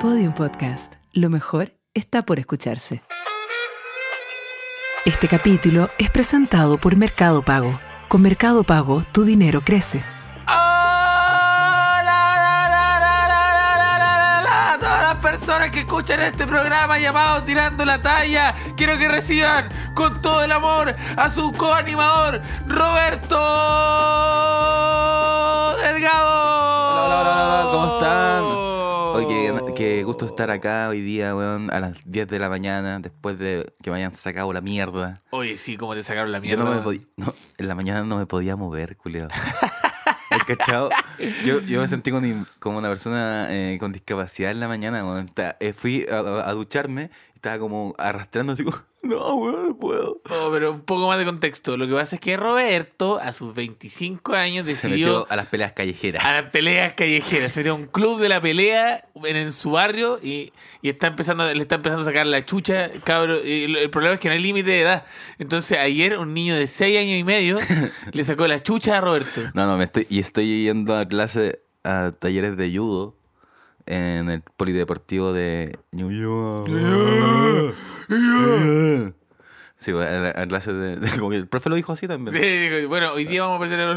Podium Podcast. Lo mejor está por escucharse. Este capítulo es presentado por Mercado Pago. Con Mercado Pago, tu dinero crece. Todas las personas que escuchan este programa llamado Tirando la Talla, quiero que reciban con todo el amor a su coanimador, Roberto gusto estar acá hoy día, weón, a las 10 de la mañana, después de que me hayan sacado la mierda. Oye, sí, cómo te sacaron la Yo mierda. no me podía, no, en la mañana no me podía mover, culiao. ¿Has cachado? Yo, yo me sentí con- como una persona eh, con discapacidad en la mañana, weón. Eh, fui a, a- a ducharme, estaba como arrastrando así como, no, weón, no puedo. Oh, pero un poco más de contexto. Lo que pasa es que Roberto, a sus 25 años, Se decidió metió a las peleas callejeras. a las peleas callejeras. Se metió a un club de la pelea en, en su barrio y, y está empezando, le está empezando a sacar la chucha, cabrón. Y el problema es que no hay límite de edad. Entonces ayer un niño de 6 años y medio le sacó la chucha a Roberto. No, no, me estoy, y estoy yendo a clase, a talleres de judo en el polideportivo de New York. Sí, a clase de, de- Como que el profe lo dijo así también. Sí, bueno, hoy día vamos a presentar...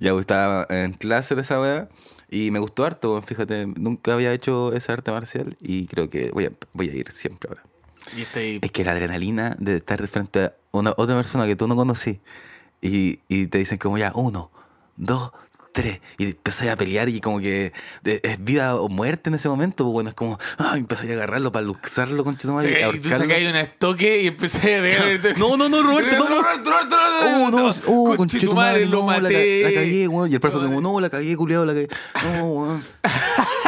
Ya, pues estaba en clase de esa weá y me gustó harto, fíjate, nunca había hecho esa arte marcial y creo que voy a, voy a ir siempre ahora. Y estoy... Es que la adrenalina de estar de frente a una, otra persona que tú no conocí y, y te dicen como ya, uno, dos, y empecé a pelear y como que es vida o muerte en ese momento, pues bueno, es como, ah, empecé a agarrarlo para luxarlo con tu madre, y tú sacáis un estoque y empecé a pegar. No, no, no, Roberto, no, no. Roberto, Roberto, Oh, no, oh, tu madre, lo maté. la cagué, weón. Y el profe como, no, la cagué, culiado, la cagué. No, weón.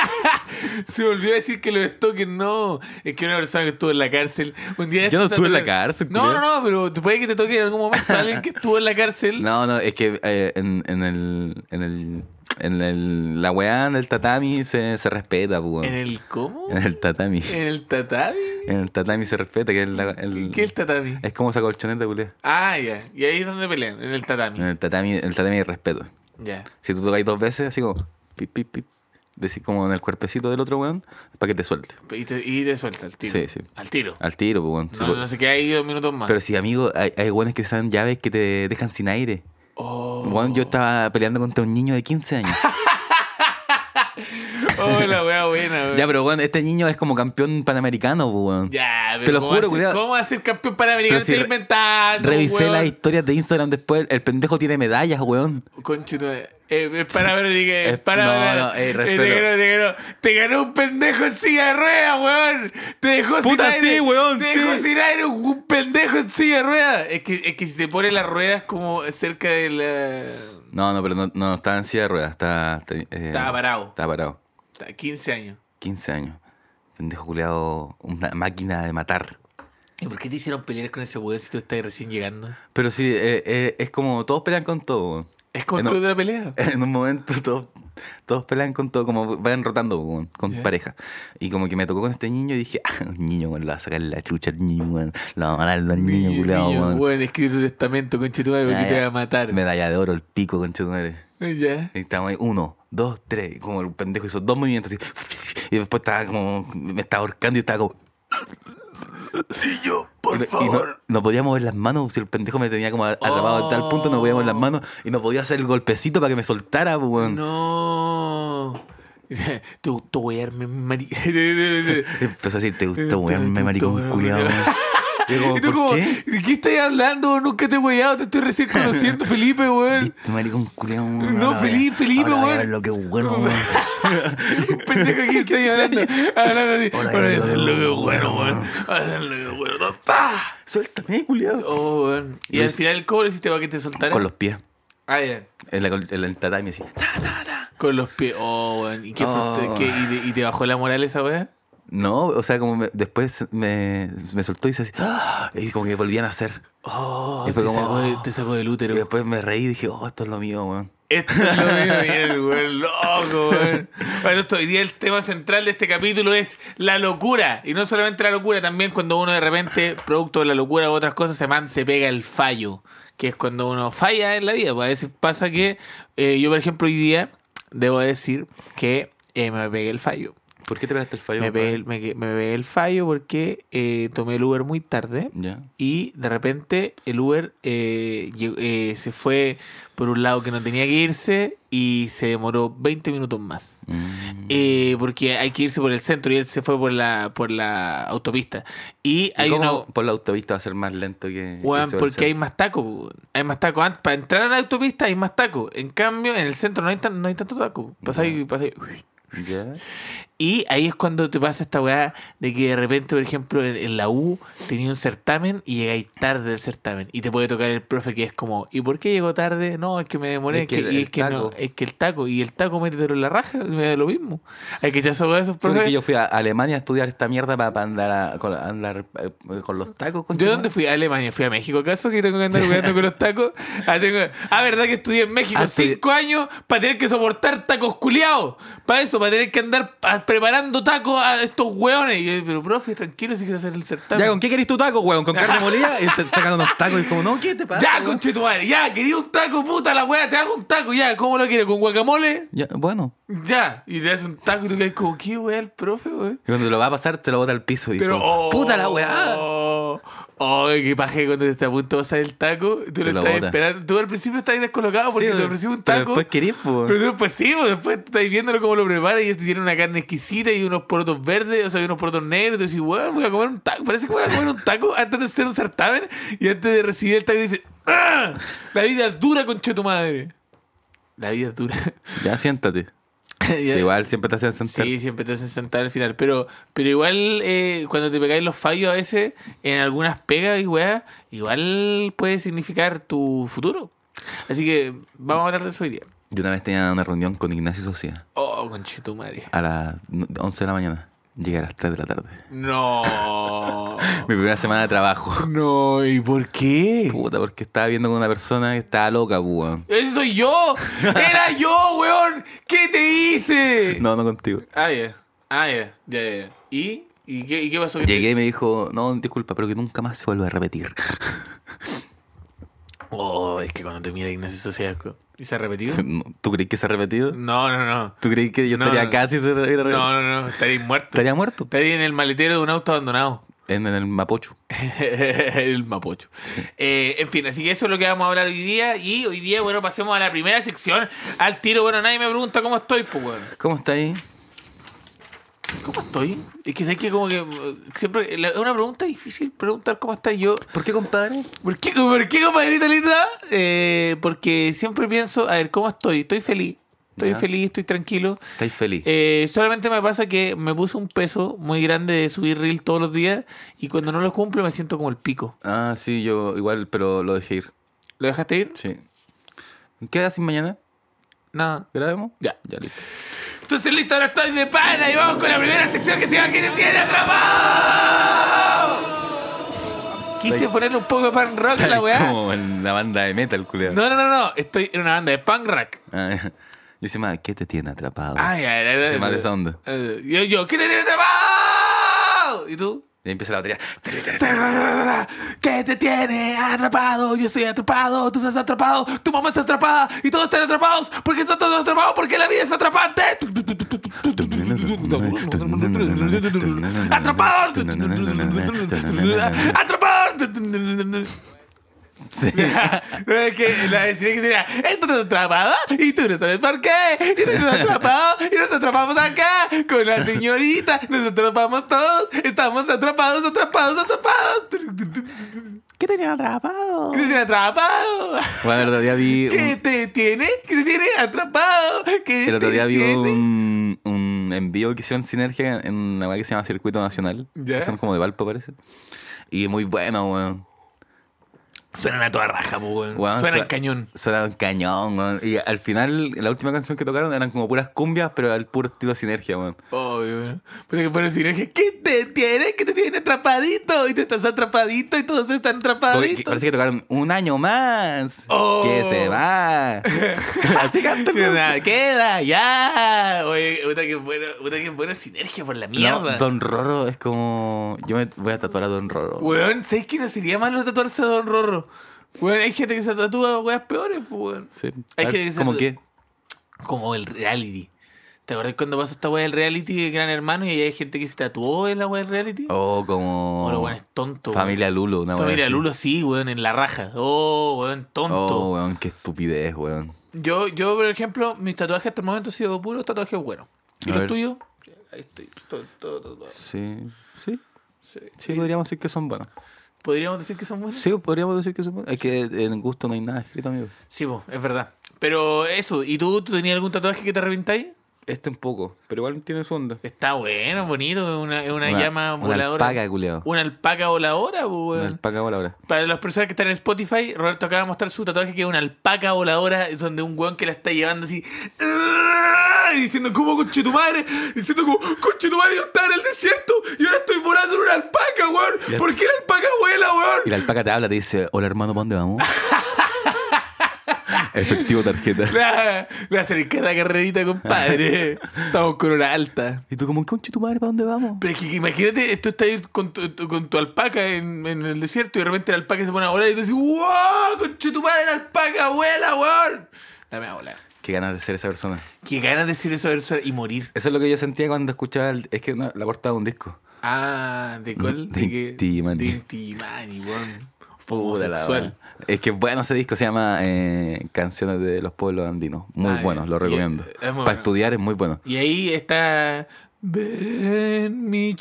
Se me olvidó decir que los estoques no. Es que una persona que estuvo en la cárcel. Un día Yo no estuve en la cárcel, No, culiao. no, no, pero puede que te toque en algún momento alguien que estuvo en la cárcel. No, no, es que eh, en, en el. En el. En el, la weá, en el tatami se, se respeta, weón. ¿En el cómo? En el tatami. ¿En el tatami? En el tatami se respeta, que es la- el. ¿Qué es el tatami? Es como esa colchoneta, culiao. Ah, ya. Y ahí es donde pelean, en el tatami. En el tatami, el tatami respeto. Ya. Si tú tocas dos veces, así como. Pip, pip, pip. Decís como en el cuerpecito del otro weón, para que te suelte. Y te, y te suelta al tiro. Sí, sí. Al tiro. Al tiro, pues, weón. Sí, No, pues. no se queda ahí dos minutos más. Pero sí, amigo, hay, hay weones que saben llaves que te dejan sin aire. Oh, Weón, yo estaba peleando contra un niño de 15 años. oh, la wea buena, weón. ya, pero weón, este niño es como campeón panamericano, weón. Ya, pero Te lo ¿cómo juro. ¿Cómo va a ser campeón panamericano? Si inventando, Revisé weón. las historias de Instagram después. El pendejo tiene medallas, weón. Conchito, eh, es para ver, dije, para no, ver. no, ey, eh, respeto. te, ganó, te, ganó, te ganó un pendejo en silla de ruedas, weón. Te dejó Puta, sin aire. sí, weón, Te sí. dejó sin aire un, un pendejo en silla de ruedas. Es que, es que si se pone las ruedas como cerca de la. No, no, pero no, no estaba en silla de ruedas. Estaba, está- eh, Estaba parado. Estaba parado. 15 años. 15 años. Pendejo culeado, una máquina de matar. ¿Y por qué te hicieron pelear con ese weón si tú estás recién llegando? Pero sí, eh, eh, es como todos pelean con todo. Es como el club de la pelea. En un momento todos, todos pelean con todo, como van rotando con pareja. Y como que me tocó con este niño y dije, ah, un niño, weón, le va a sacar la chucha al niño, weón. Le va a matar niños, Niño, culiao, niño, weón. weón, escribe tu testamento, conchetumadre, porque te va a matar. Medalla de oro, el pico, conchetumare. Ya. Y estábamos ahí, uno, dos, tres, y como el pendejo hizo dos movimientos así. Y después estaba como, me estaba ahorcando y estaba como. Por y no- y favor. no, no podía mover las manos, si el pendejo me tenía como atrapado a tal punto, no podía mover las manos y no podía hacer el golpecito para que me soltara, pues, weón. No. Te gustó wearme, mari... Empezó a decir, te gustó, te weón, me maricón culiado. Weón. Y tú ¿por como, qué? ¿de qué estás hablando? Nunca te he weado, te estoy recién conociendo, Felipe, weón. Viste, maricón culiado. No, Felipe, Felipe, weón. lo que bueno, weón. Un pendejo aquí está ahí hablando, hablando así. Ahora es lo que bueno, weón. Ahora es lo que bueno. no, ¡tá! Suéltame, culiado. Oh, weón. Y al final, ¿cómo le hiciste para que te soltara? Con los pies. Ah, ya. En, el tatami así. Ta, ta, ta. Con los pies. Oh, weón. ¿Y qué Oh. y te bajó la moral esa weá? No, o sea, como me- después me, me soltó y se así. ¡ah! Y como que volvían a hacer. Oh, Y te, como, sacó de- te sacó del útero. Y después me reí y dije, oh, esto es lo mío, weón. Esto es lo bien, weón, loco, weón. Bueno, esto, hoy día el tema central de este capítulo es la locura. Y no solamente la locura, también cuando uno de repente, producto de la locura u otras cosas, se, man, se pega el fallo. Que es cuando uno falla en la vida. Pues a veces pasa que eh, yo, por ejemplo, hoy día debo decir que eh, me pegué el fallo. ¿Por qué te pegaste el fallo? Me pegué, el- me, me pegué el fallo porque eh, tomé el Uber muy tarde y de repente el Uber eh, eh, se fue por un lado que no tenía que irse y se demoró 20 minutos más. Mm. Eh, porque hay que irse por el centro y él se fue por la, por la autopista. Y ¿Y hay cómo una... por la autopista va a ser más lento que. El porque hay más taco. weón. Hay más taco. An- Para entrar a la autopista hay más taco. En cambio, en el centro no hay, tan, no hay tanto taco. Pasáis, pasáis- Ya. Y ahí es cuando te pasa esta weá de que de repente, por ejemplo, en, en la U tenía un certamen y llegáis tarde del certamen. Y te puede tocar el profe que es como, ¿y por qué llegó tarde? No, es que me demoré. Es que el- y es que no, taco. es que el taco. Y el taco métetelo en la raja y me da lo mismo. Hay que echar esos esos profes. que yo fui a Alemania a estudiar esta mierda para, andar, a- con, andar eh, con los tacos. ¿De dónde fui? ¿A Alemania? ¿Fui a México acaso? ¿Que tengo que andar jugando con los tacos? Ah, tengo- ah, ¿verdad que estudié en México Ah, cinco años para tener que soportar tacos culiados? Para eso, para tener que andar preparando tacos a estos hueones. Y yo, pero profe, tranquilo si quiero hacer el certamen. Ya, ¿con qué querés tu taco, weón? ¿Con carne molida? Y te sacan unos tacos y como, no, ¿qué te pasa? Ya, weón? conche tu madre, ya, quería un taco, puta la wea, te hago un taco, ya, ¿cómo lo quieres? ¿Con guacamole? Ya, bueno. Ya, y te haces un taco y tú quedas como, ¿qué wea el profe, weón? Y cuando te lo va a pasar, te lo bota al piso y Pero, como, oh, ¡puta la weá! Oh, oh, qué paje cuando te está a punto de pasar el taco, tú Te lo lo estás bota. esperando, tú al principio estás descolocado porque Sí, te ofreció un pero taco. después querís, po. Pero después sí, pues, después estás viéndolo cómo lo prepara y este tiene una carne exquisita y unos porotos verdes, o sea, y unos porotos negros. Y tú dices, weón, voy a comer un taco. Parece que voy a comer un taco antes de hacer un certamen y antes de recibir el taco dices, ¡ah! La vida es dura, conche tu madre. La vida es dura. Ya, siéntate. Sí, igual siempre te hacen sentar. Sí, siempre te hacen sentar al final. Pero, pero igual, eh, cuando te pegáis los fallos a veces, en algunas pegas y weas, igual puede significar tu futuro. Así que vamos a hablar de eso hoy día. Yo una vez tenía una reunión con Ignacio Socia Oh, conchito madre. a las 11 de la mañana. Llegué a las 3 de la tarde. No. Mi primera semana de trabajo. no, ¿y por qué? Puta, porque estaba viendo con una persona que estaba loca, pues, weón. Ese soy yo. Era yo, weón. ¿Qué te hice? No, no contigo. Ah, ya. Ah, ya. Ya, ya, ya. ¿Y? ¿Y qué, ¿Y qué pasó? Llegué y me dijo, no, disculpa, pero que nunca más se vuelva a repetir. Oh, es que cuando te mira Ignacio Sociedad. ¿Y se ha repetido? ¿Tú crees que se ha repetido? No, no, no. ¿Tú crees que yo No, estaría no. casi se? No, no, no. Estaría muerto. ¿Estaría muerto? Estaría en el maletero de un auto abandonado. En, en el Mapocho. el mapocho. Eh, en fin, así que eso es lo que vamos a hablar hoy día. Y hoy día, bueno, pasemos a la primera sección. Al tiro, bueno, nadie me pregunta cómo estoy, pues, bueno. ¿Cómo está ahí? ¿Cómo estoy? Es que sé que como que eh, siempre es una pregunta difícil preguntar cómo estás yo. ¿Por qué, compadre? ¿Por qué, por qué compadrita linda? Eh, porque siempre pienso, a ver, ¿cómo estoy? Estoy feliz. Estoy Ya. feliz, estoy tranquilo. ¿Estáis feliz? Eh, solamente me pasa que me puse un peso muy grande de subir reel todos los días y cuando no lo cumplo me siento como el pico. Ah, sí, yo igual, pero lo dejé ir. ¿Lo dejaste ir? Sí. ¿Qué haces mañana? Nada. ¿Grabemos? Ya. Ya, listo. Entonces listo, ahora estoy de pana y vamos con la primera sección que se llama ¿Qué te tiene atrapado? Quise ponerle un poco de pan rock a la weá. Como en la banda de metal, culiado. No, no, no, no. Estoy en una banda de punk rock. Ah, yo decía, más, ¿qué te tiene atrapado? Ay, ay, ay. Se más de esa onda. Eh, Yo, yo, ¿qué te tiene atrapado? ¿Y tú? Y empieza la batería. ¿Qué te tiene atrapado? Yo estoy atrapado, tú estás atrapado, tu mamá está atrapada y todos están atrapados porque están todos atrapados porque la vida es atrapante. Atrapados. Atrapados. Sí. es que la decía que sería, esto está atrapado y tú no sabes por qué. Y tú estás atrapado y nos atrapamos acá con la señorita. Nos atrapamos todos. Estamos atrapados, atrapados, atrapados. ¿Qué te tiene atrapado? ¿Qué te tiene atrapado? Bueno, el otro día vi. un- ¿Qué te tiene? ¿Qué te tiene atrapado? ¿Qué El otro te día vi un, un envío que hicieron Sinergia en una weá que se llama Circuito Nacional. Ya. Que son como de Valpo, parece. Y muy bueno, weón. Suenan a toda raja, pues, weón. Weón, Suenan su- cañón. Suena un cañón, weón. Y al final, la última canción que tocaron eran como puras cumbias, pero al puro estilo Sinergia, weón. Obvio, weón. Pero que poner sinergia. ¿Qué te tiene? ¿Qué te tiene atrapadito? Y tú estás atrapadito y todos están atrapaditos. parece que tocaron un año más. Oh. Que se va. Así cantan. Queda, ya. Oye, puta que buena, puta que buena sinergia por la mierda. No, Don Roro es como. Yo me voy a tatuar a Don Roro. Weón, ¿sabes que no sería malo tatuarse a Don Hay gente que se tatúa weas peores, pues. Sí. Hay ¿Cómo qué? Como el reality. ¿Te acuerdas cuando pasó esta weá del reality de Gran Hermano y ahí hay gente que se tatuó en la weá del reality? Oh, como. Oh, weón es tonto. Familia Lulo, una wea Familia así. Lulo, sí, weón, en la raja. Oh, weón, tonto. Oh, weón, qué estupidez, weón. Yo, yo, por ejemplo, mis tatuajes hasta el momento han sido puros tatuajes buenos. ¿Y A los ver. tuyos? Ahí estoy. Todo, todo, todo, todo. Sí, sí. Sí. Sí, podríamos decir que son buenos. ¿Podríamos decir que son buenos? Sí, podríamos decir que son buenos. Es que en gusto no hay nada escrito, amigo. Sí, po, es verdad. Pero eso, ¿y tú, tú tenías algún tatuaje que te arrepentáis? Este un poco, pero igual tiene su onda. Está bueno, bonito, es una, es una, llama una voladora. alpaca, culiao. Una alpaca voladora, po, Una weón. alpaca voladora. Para las personas que están en Spotify, Roberto acaba de mostrar su tatuaje que es una alpaca voladora, donde un weón que la está llevando así. Diciendo, ¿cómo conche tu madre? Diciendo, como, conche tu madre, yo estaba en el desierto y ahora estoy volando en una alpaca, weón. La- ¿Por qué la alpaca vuela, weón? Y la alpaca te habla, te dice, hola hermano, ¿para dónde vamos? Efectivo tarjeta. Le va le va a hacer cada carrerita, compadre. Estamos con una alta. Y tú como, conche tu madre, ¿para dónde vamos? Pero es que imagínate, tú estás ahí con tu, tu- con tu alpaca en, en el desierto y de repente la alpaca se pone a volar y tú dices, ¡Wow! ¡Conche tu madre, la alpaca vuela, weón! La me va a volar. Qué ganas de ser esa persona. Qué ganas de decir eso persona y morir. Eso es lo que yo sentía cuando escuchaba, el- es que no, la portada de un disco. Ah, ¿de cuál? De Mani. De Inti Mani, weón. Puta la Homosexual. Es que bueno ese disco se llama eh, Canciones de los Pueblos Andinos. Muy Ah, bueno, lo recomiendo. es Para bueno. estudiar es muy bueno. Y ahí está. Ven, mi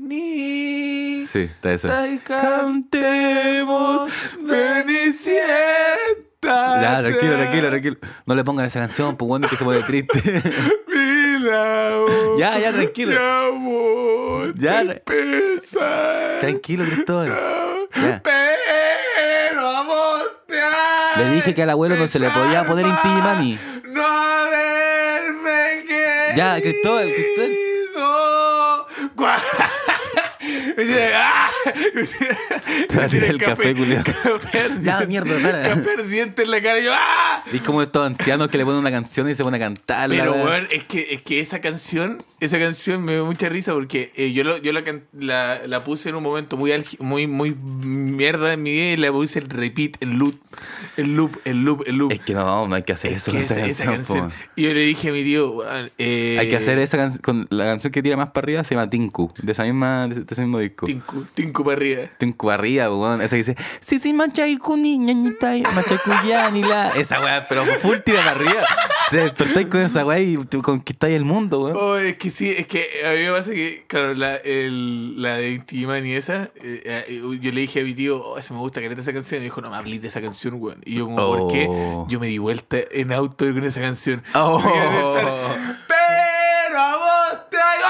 chini. Sí, está eso. Cantemos, ven y Ya, tranquilo, tranquilo, tranquilo. No le pongan esa canción, pues bueno, que se pone triste. Mira, oh, Ya, ya, tranquilo. Mi amor, Ya, te tranquilo, Cristóbal. Ya. Pero a vos te Le dije que al abuelo no se le podía poner Inti Mani. No haberme querido. Ya, Cristóbal, Cristóbal. Me tiene- ¡Ah! Me Te va a tirar el café, culiao. Café Ya, mierda, para. Café ardiente en la cara. Y yo, ¡ah! Y es como estos ancianos que le ponen una canción y se ponen a cantarla. Pero, weón, es que, es que esa canción, esa canción me dio mucha risa porque eh, yo, lo- yo la, la, la puse en un momento muy, algi- muy, muy mierda en mi vida y la puse el repeat, el loop, el loop, el loop, el loop. Es que no, no hay que hacer Es eso que con esa, esa- esa canción. Y yo le dije a mi tío, weón, eh, Hay que hacer esa canción con la canción que tira más para arriba se llama Tinku, de esa misma, de ese mismo disco. Tinku, Tinku para arriba. Tinku arriba, weón. Esa que dice, sí, sí, machaycuni, ñañita, la. Esa weá, pero full tira para arriba. Te despertáis con esa weá y conquistáis el mundo, weón. Oh, es que sí, es que a mí me pasa que, claro, la, el, la de Intiman y esa, eh, eh, yo le dije a mi tío, oh, eso me gusta, que esa canción. Y dijo, no me hables de esa canción, weón. Y yo, como, ¿por qué? Oh. Yo me di vuelta en auto con esa canción. Oh. Pero a vos te hay.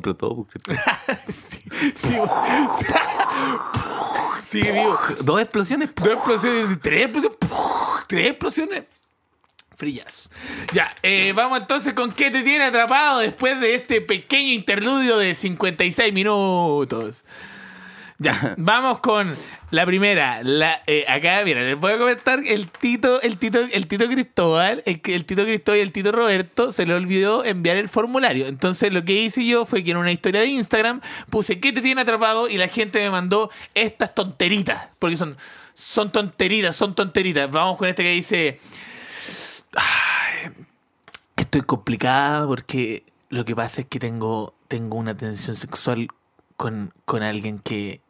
Cristóbal. sí, sí. Sigue vivo. Dos explosiones. Dos explosiones, tres explosiones, tres explosiones. Ya, eh, vamos entonces con qué te tiene atrapado después de este pequeño interludio de 56 minutos. Ya, vamos con la primera. Eh, acá, mira, les voy a comentar el Tito, el Tito, el Tito Cristóbal, el, Tito Cristóbal y el Tito Roberto se le olvidó enviar el formulario. Entonces lo que hice yo fue que en una historia de Instagram puse ¿qué te tiene atrapado? Y la gente me mandó estas tonteritas. Porque son, son tonteritas, son tonteritas. Vamos con este que dice. "Ay, estoy complicada porque lo que pasa es que tengo, tengo una tensión sexual con, con alguien que,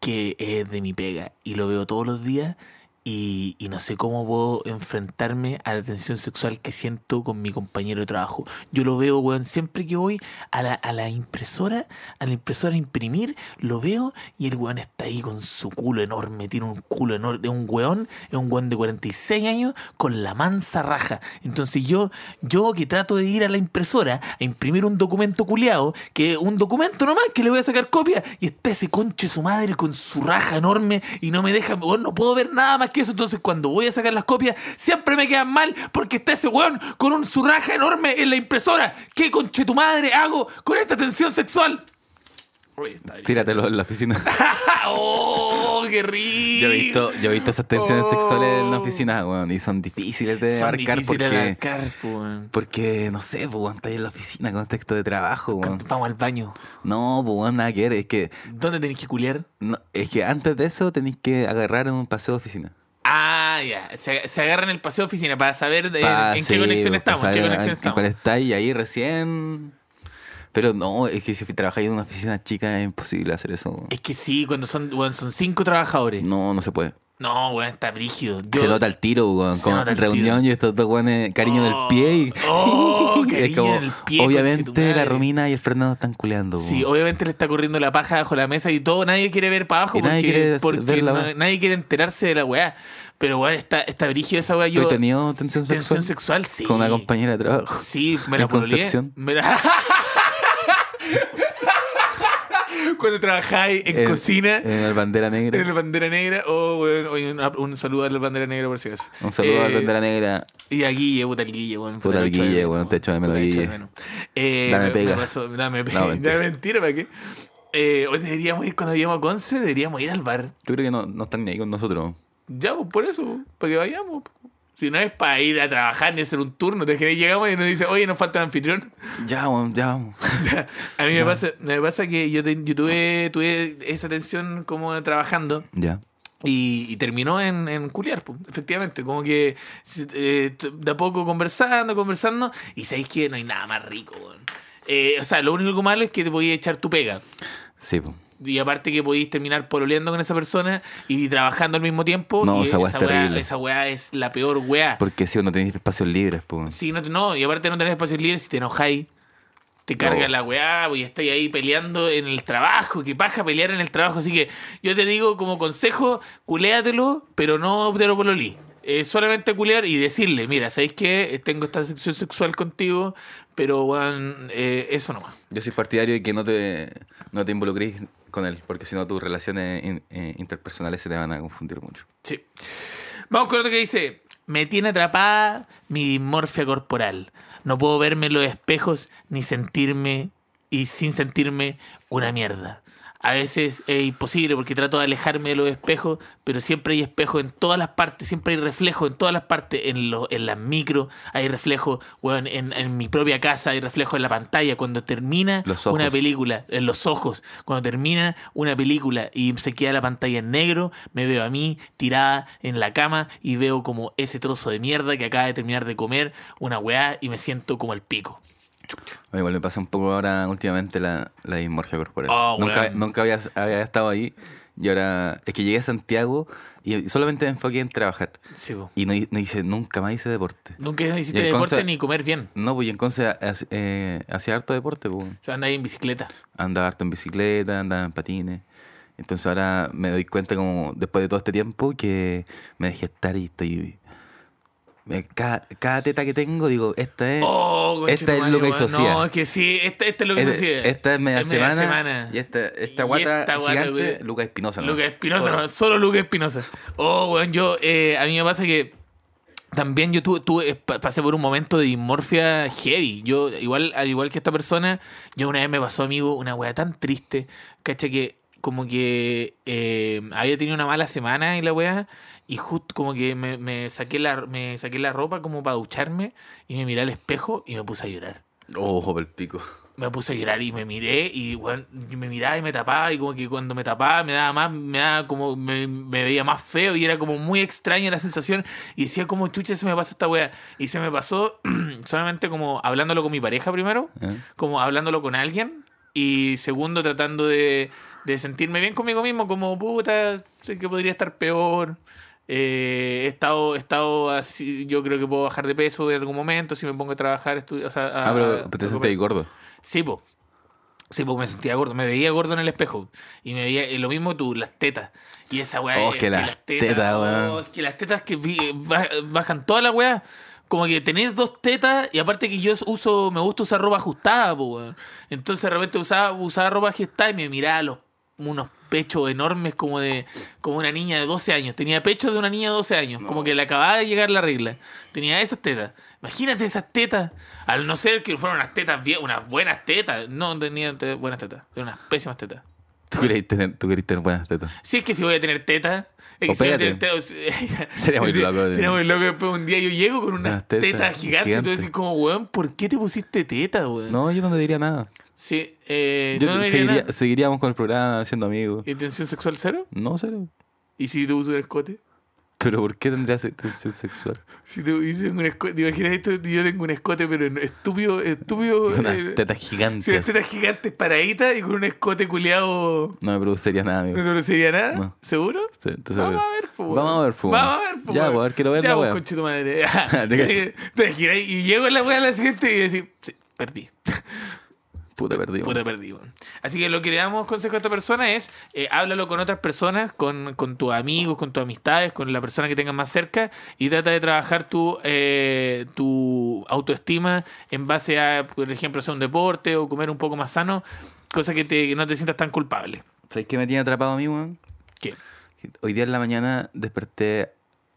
que es de mi pega y lo veo todos los días y, y no sé cómo puedo enfrentarme a la tensión sexual que siento con mi compañero de trabajo. Yo lo veo, weón, siempre que voy a la, a la impresora, a la impresora a imprimir, lo veo y el weón está ahí con su culo enorme, tiene un culo enorme, es un weón, es un weón de 46 años con la mansa raja. Entonces yo, yo que trato de ir a la impresora a imprimir un documento culiado, que un documento nomás que le voy a sacar copia, y está ese conche su madre con su raja enorme y no me deja, weón, no puedo ver nada más que eso. Entonces cuando voy a sacar las copias, siempre me quedan mal porque está ese weón con un su raja enorme en la impresora. ¿Qué conche tu madre hago con esta tensión sexual? Oye, está bien. Tíratelo en la oficina. ¡Oh, qué rico! Yo he visto, yo he visto esas tensiones Oh. sexuales en la oficina, weón, y son difíciles de Son abarcar difíciles porque, de abarcar, po, weón. porque, no sé, pues, weón, está ahí en la oficina, contexto de trabajo, weón. Vamos al baño. No, pues, weón, nada que ver, es que, ¿Dónde tenés que culiar? no, es que antes de eso tenéis que agarrar en un paseo de oficina. Ah, ya. Se, se agarran el paseo de oficina para saber de- Pa- en sí, qué conexión pues, estamos. En qué conexión estamos. cuál está y ahí recién. Pero no, es que si trabajáis en una oficina chica es imposible hacer eso. Es que sí, cuando son, weón, son cinco trabajadores. No, no se puede. Weón, está brígido. Yo- se nota el tiro, weón. Se Con reunión tiro. y estos dos weones, cariño del Oh, pie. Y, oh, y cariño del pie, Obviamente la Romina y el Fernando están culeando. Sí, weón. obviamente le está corriendo la paja bajo la mesa y todo, nadie quiere ver para abajo Y porque, nadie quiere porque no- nadie enterarse de la weá. Pero weón, está, está brígido esa weá. ¿Tú Yo, has tenido tensión sexual? tensión sexual, sí. Con una compañera de trabajo. Sí, me la ¿En pololeé. Concepción? Me la- Cuando trabajáis en, En- cocina, En el bandera negra. en la bandera negra, oh, weón, oye, un, un saludo a la bandera negra por si acaso. Un saludo a Eh, la bandera negra. Y a Guille, puta el Guille, weón. Puta el Guille, weón, te echo de menos, Guille. Eh, Dame me- pega. dame pega. Mentira. mentira. ¿para qué? Eh, hoy deberíamos ir cuando vayamos a Conce, deberíamos ir al bar. Yo creo que no, no están ni ahí con nosotros. Ya, pues por eso, para que vayamos. Si no es para ir a trabajar ni hacer un turno, te que llegamos y nos dice, oye, nos falta un anfitrión. Ya, weón, ya. weón. a mí me pasa, me pasa que yo, te- yo tuve, tuve esa tensión como trabajando. Ya. Y, y terminó en, en culiar, po, efectivamente. Como que eh, de a poco conversando, conversando. Y sabéis que no hay nada más rico. Eh, o sea, lo único malo es que te podías echar tu pega. Sí, pues. Y aparte que podéis terminar pololeando con esa persona y trabajando al mismo tiempo. No, y esa weá es terrible. esa weá es la peor weá. Porque si no tenéis espacios libres, pues. Sí, no, no, y aparte no tenés espacios libres si te enojáis. Te carga No. la weá, y estáis ahí peleando en el trabajo. Que paja pelear en el trabajo. Así que yo te digo como consejo, culéatelo, pero no te lo pololí. Eh, solamente culear y decirle, mira, ¿sabéis qué? Tengo esta sección sexual contigo, pero weón, eh, eso nomás. Yo soy partidario de que no te, no te involucres con él, porque si no tus relaciones eh, interpersonales se te van a confundir mucho. Sí. Vamos con otro que dice: Me tiene atrapada mi dimorfia corporal. No puedo verme en los espejos ni sentirme y sin sentirme una mierda. A veces es imposible porque trato de alejarme de los espejos, pero siempre hay espejos en todas las partes, siempre hay reflejos en todas las partes, en, lo- en las micro, hay reflejos weón, en, en mi propia casa, hay reflejos en la pantalla. Cuando termina una película, en los ojos, cuando termina una película y se queda la pantalla en negro, me veo a mí tirada en la cama y veo como ese trozo de mierda que acaba de terminar de comer una weá y me siento como el pico. Igual me pasa un poco ahora últimamente la, la dismorfia corporal. Oh, nunca nunca había, había estado ahí y ahora es que llegué a Santiago y solamente me enfoqué en trabajar. Sí. Y no, hi- no hice, nunca más hice deporte. Nunca hiciste deporte Conce- ni comer bien. No, pues y en Conce hac- eh, hacía harto deporte, pues. O sea, andáis en bicicleta. Andaba harto en bicicleta, andaba en patines. Entonces ahora me doy cuenta como después de todo este tiempo que me dejé estar y estoy... Cada, cada teta que tengo, digo, esta es... Oh, esta es y weón. Socia. No, es que sí, esta, esta es lo que Esta- es media, Es media semana, semana. Y esta, esta Y guata esta guata, gigante. Lucas Espinosa. ¿no? Lucas Espinosa, Solo. no, solo Lucas Espinosa. Oh, weón, yo, eh, a mí me pasa que también yo tuve, tuve- pa- pasé por un momento de dimorfia heavy. Yo, igual, al igual que esta persona, yo una vez me pasó, amigo, una weá tan triste, cacha que como que eh, había tenido una mala semana y la weá, y justo como que me, me saqué la, me saqué la ropa como para ducharme y me miré al espejo y me puse a llorar Ojo, el pico. me puse a llorar y me miré y bueno, me miraba y me tapaba y como que cuando me tapaba me daba más, me daba como, me, me veía más feo y era como muy extraña la sensación y decía como chucha se me pasa esta wea y se me pasó solamente como hablándolo con mi pareja primero, ¿Eh? como hablándolo con alguien y segundo tratando de, de sentirme bien conmigo mismo como puta, sé que podría estar peor. Eh, he estado, he estado así, yo creo que puedo bajar de peso en algún momento si me pongo a trabajar, estu- o sea, a- Ah, pero te ahí gordo. Sí, po. Sí, pues me sentía gordo. Me veía gordo en el espejo. Y me veía, y lo mismo tú, las tetas. Y esa weá. Oh, es que las tetas, oh, es que las tetas que vi- ba- bajan toda la weá. Como que tener dos tetas y aparte que yo uso, me gusta usar ropa ajustada, weón. Entonces de repente usaba, usaba ropa ajustada y me miraba los, unos pechos enormes como de como una niña de 12 años. Tenía pechos de una niña de 12 años. Como que le acababa de llegar la regla. Tenía esas tetas. Imagínate esas tetas. Al no ser que fueran unas tetas bien, unas buenas tetas. No tenían te- buenas tetas. Eran unas pésimas tetas. Tú querías tener, tú querías tener buenas tetas. Si es que si voy a tener tetas. es si Sería muy Sí, loco, Sería sí. muy loco. Después un día yo llego con unas Unas tetas, tetas gigantes. Y tú decís como, weón, ¿por qué te pusiste tetas, weón? No, yo no te diría nada. Sí, eh, Yo no seguiría- nada. seguiríamos con el programa siendo amigos. ¿Intención sexual cero? No, sé. ¿Y si te uso un escote? Pero ¿por qué tendría se- tensión sexual? Si dices un escote, ¿te imaginas esto? Yo tengo un escote, pero estúpido, estúpido. Unas eh, tetas gigantes. unas tetas gigantes paraditas y con un escote culeado. No me produciría nada, amigo. ¿No te sería nada? No. ¿Seguro? Sí, entonces, Vamos a ver, pues, Vamos a ver, pues, Vamos a ver, pues, Ya, a ver, quiero ver ya, la weá. conche tu madre. Te te giras y llego en la weá a la siguiente y decir, sí, perdí. Puta perdido. Puta, weón. Así que lo que le damos consejo a esta persona es eh, háblalo con otras personas, con, con tus amigos, con tus amistades, con la persona que tengas más cerca y trata de trabajar tu, eh, tu autoestima en base a, por ejemplo, hacer un deporte o comer un poco más sano, cosa que, te, que no te sientas tan culpable. ¿Sabes qué me tiene atrapado a mí, weón? ¿Qué? Hoy día en la mañana desperté,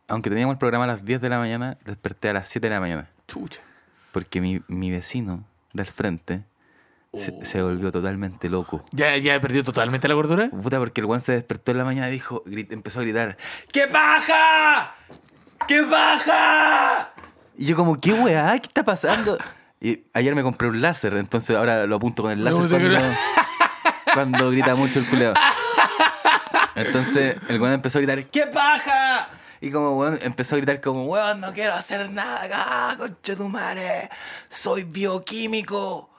aunque teníamos el programa a las 10 de la mañana, desperté a las 7 de la mañana. Chucha. Porque mi, mi vecino del frente se, se volvió totalmente loco. ¿Ya, ¿Ya perdió totalmente la gordura? Puta, porque el weón se despertó en la mañana y dijo, grit- empezó a gritar, ¡Qué baja! ¡Qué baja! Y yo como, ¿qué weá? ¿Qué está pasando? Y ayer me compré un láser, entonces ahora lo apunto con el láser cuando, grita mucho el culeo. Entonces el weón empezó a gritar, ¡Qué baja! Y como weón empezó a gritar como, weón, no quiero hacer nada acá, tu madre. Soy bioquímico.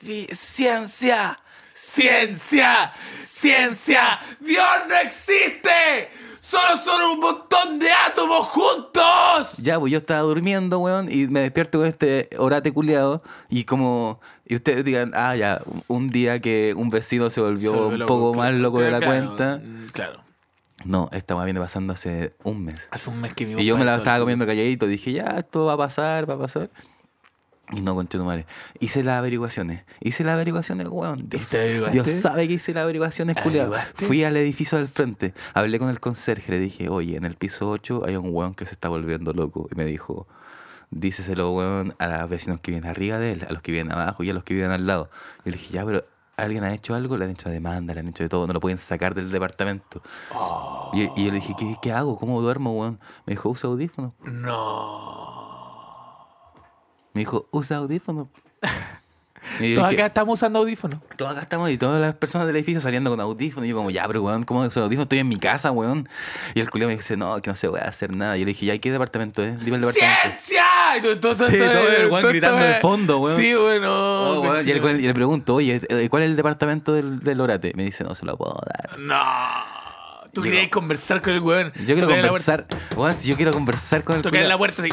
Ciencia. ¡Ciencia! ¡Ciencia! ¡Dios no existe! ¡Solo son un montón de átomos juntos! Ya, pues yo estaba durmiendo, weón, y me despierto con este orate culiado. Y como. Y ustedes digan, ah, ya, un día que un vecino se volvió Se volvió un loco, poco más loco de la claro, cuenta. mm, Claro. No, esta weá viene pasando hace un mes. Hace un mes que mi Y yo me la estaba comiendo calladito. Dije, ya, esto va a pasar, va a pasar. Y no, concha tu madre. Hice las averiguaciones. Hice las averiguaciones, weón. Dios. Dios sabe que hice las averiguaciones, culiado. Fui al edificio del frente. Hablé con el conserje. Le dije, oye, en el piso 8 hay un weón que se está volviendo loco. Y me dijo, díceselo, weón, a los vecinos que vienen arriba de él, a los que vienen abajo y a los que viven al lado. Y le dije, ya, pero ¿alguien ha hecho algo? Le han hecho demanda, le han hecho de todo. No lo pueden sacar del departamento. Y, y yo le dije, ¿qué, ¿qué hago? ¿Cómo duermo, weón? Me dijo, usa audífonos. No. Me dijo, usa audífonos. Todos acá estamos usando audífonos. todos acá estamos y todas las personas del edificio saliendo con audífonos. Y yo como, ya, pero weón, ¿cómo uso audífonos? Estoy en mi casa, weón. Y el culiao me dice, no, que no se voy a hacer nada. Y yo le dije, ya, ¿y qué departamento es? Dime el departamento. ¡Ciencia! Y todo, todo, Sí, todo el weón gritando de fondo, weón. Sí, bueno. Oh, weón. Y, el y le pregunto, oye, eh, ¿cuál es el departamento del, del Orate? Me dice, no se lo puedo dar. No. Tú querías conversar con el weón. Yo quiero la conversar. Weón, si yo quiero conversar con el Tocarle la culiao- puerta así.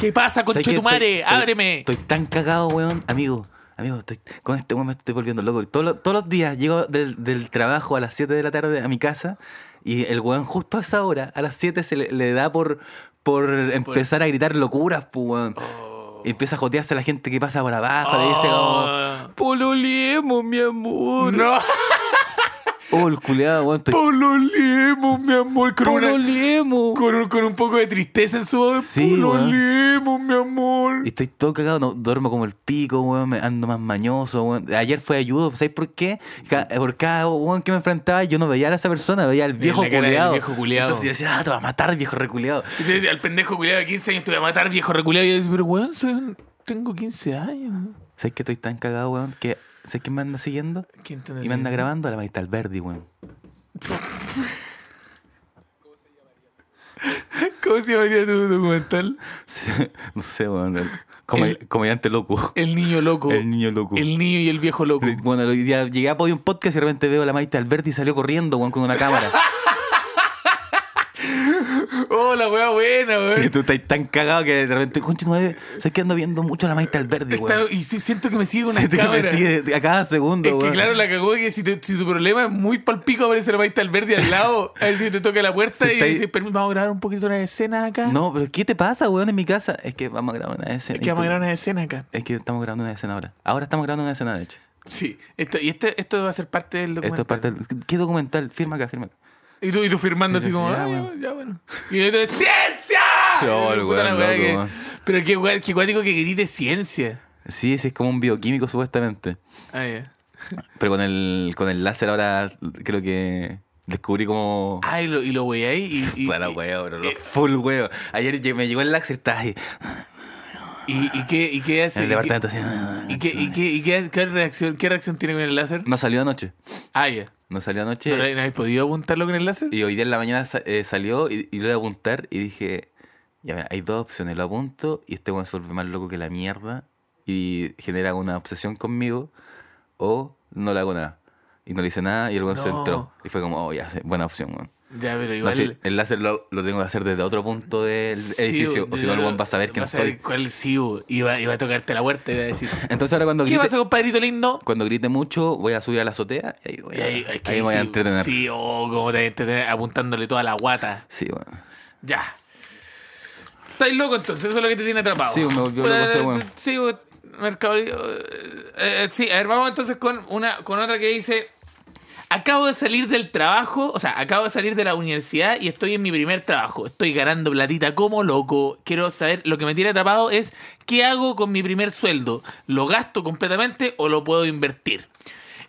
¿Qué pasa, conchetumare? Estoy- estoy- Ábreme. Estoy tan cagado, weón. Amigo, amigo, estoy, con este weón me estoy volviendo loco. Todos los, todos los días llego del, del trabajo a las 7 de la tarde a mi casa y el weón justo a esa hora, a las 7, se le, le da por, por empezar a gritar locuras, pues, weón. Y empieza a jotearse a la gente que pasa por abajo. Le dice como, Oh. pololiemos, mi amor. No. Oh, el culeado, weón. Estoy, Pololiemos, mi amor. Con, una- pololiemos. con, un, con un poco de tristeza en su voz. Sí. Pololiemos, mi amor. Y estoy todo cagado, no, duermo como el pico, weón, me ando más mañoso, weón. Ayer fue ayudo, ¿sabes por qué? Por cada weón que me enfrentaba, yo no veía a esa persona, veía al viejo culiao. Entonces yo decía, ah, te vas a matar, viejo reculeado. Al pendejo culiado de 15 años te voy a matar, viejo reculeado. Y yo decía, pero weón, soy un- tengo 15 años. ¿Sabes que estoy tan cagado, weón? Que, ¿Sabes quién me anda siguiendo? ¿Quién te Y me anda grabando a la Maita Alberdi, weón. ¿Cómo se llamaría tu documental? no sé, weón. el come- El- comediante loco. El niño loco. El niño loco. El niño y el viejo loco. Bueno, llegué a Podium Podcast y de repente veo a la Maita Alberdi y salió corriendo, weón, con una cámara. Oh, la wea buena, weón. tú estás tan cagado que de repente, concha madre, ¿sabes que ando viendo mucho la Maita Alberdi, Está- weón? y sí, siento que me sigue una Siento que me cámara. sigue a cada segundo, Es que claro, la cagó que si, te- si tu problema es muy palpico, aparece la maestra al verde al lado. A ver si te toca la puerta Se y está ahí- dice, "Permi- vamos a grabar un poquito una escena acá. No, pero ¿qué te pasa, weón, en mi casa? Es que vamos a grabar una escena. Es que vamos a grabar una escena acá. Es que estamos grabando una escena ahora. Ahora estamos grabando una escena, de hecho. Sí. Esto, y este, esto va a ser parte del documental. Esto es parte del... ¿Qué documental? Firma acá, firma acá. Y tú, y tú firmando así como, "Ah, ya, bueno". ya, bueno. Y ¡ciencia! Puta la wea loco, que- weón. Pero qué guay- qué cuático que grite ciencia. Sí, sí, es como un bioquímico, supuestamente. Ah, ya. Pero con el, con el láser ahora creo que descubrí como... Ah, y lo, y lo. Y, y, Para y- huevo, bro. eh, Full huevo. Ayer lle- me llegó el láser y estaba ahí. ¿Y, y qué, y qué hace? En el ¿Y departamento qué- así. ah, ¿Y, qué, y, qué, y qué, qué reacción, qué reacción tiene con el láser? No salió anoche. Ah, ya. No salió ¿No, anoche. no habéis podido apuntarlo con el láser? Y hoy día en la mañana eh, salió y, y lo iba a apuntar y dije, ya mira, hay dos opciones, lo apunto y este weón se vuelve más loco que la mierda y genera una obsesión conmigo o no le hago nada. Y no le hice nada y el weón se No. entró. Y fue como, oh, ya, buena opción, weón. Ya, pero No, igual. sí, el láser lo, lo tengo que hacer desde otro punto del Sí, edificio, o si no el va a saber quién saber soy. ¿Cuál sí, iba, iba a tocarte la puerta y iba a decir. Entonces ahora cuando ¿Qué grite, pasa, compadrito lindo? cuando grite mucho, voy a subir a la azotea y ahí, voy a, ahí, voy a entretener. Sí, oh, como te voy a entretener apuntándole toda la guata. Sí, weón. Ya. ¿Estáis loco entonces? Eso es lo que te tiene atrapado. Sí, me volvió loco ese weón. Sí. Mercado eh, eh, sí, a ver, vamos entonces con una con otra que dice. Acabo de salir del trabajo, o sea, acabo de salir de la universidad y estoy en mi primer trabajo. Estoy ganando platita como loco. Quiero saber, lo que me tiene atrapado es qué hago con mi primer sueldo. ¿Lo gasto completamente o lo puedo invertir?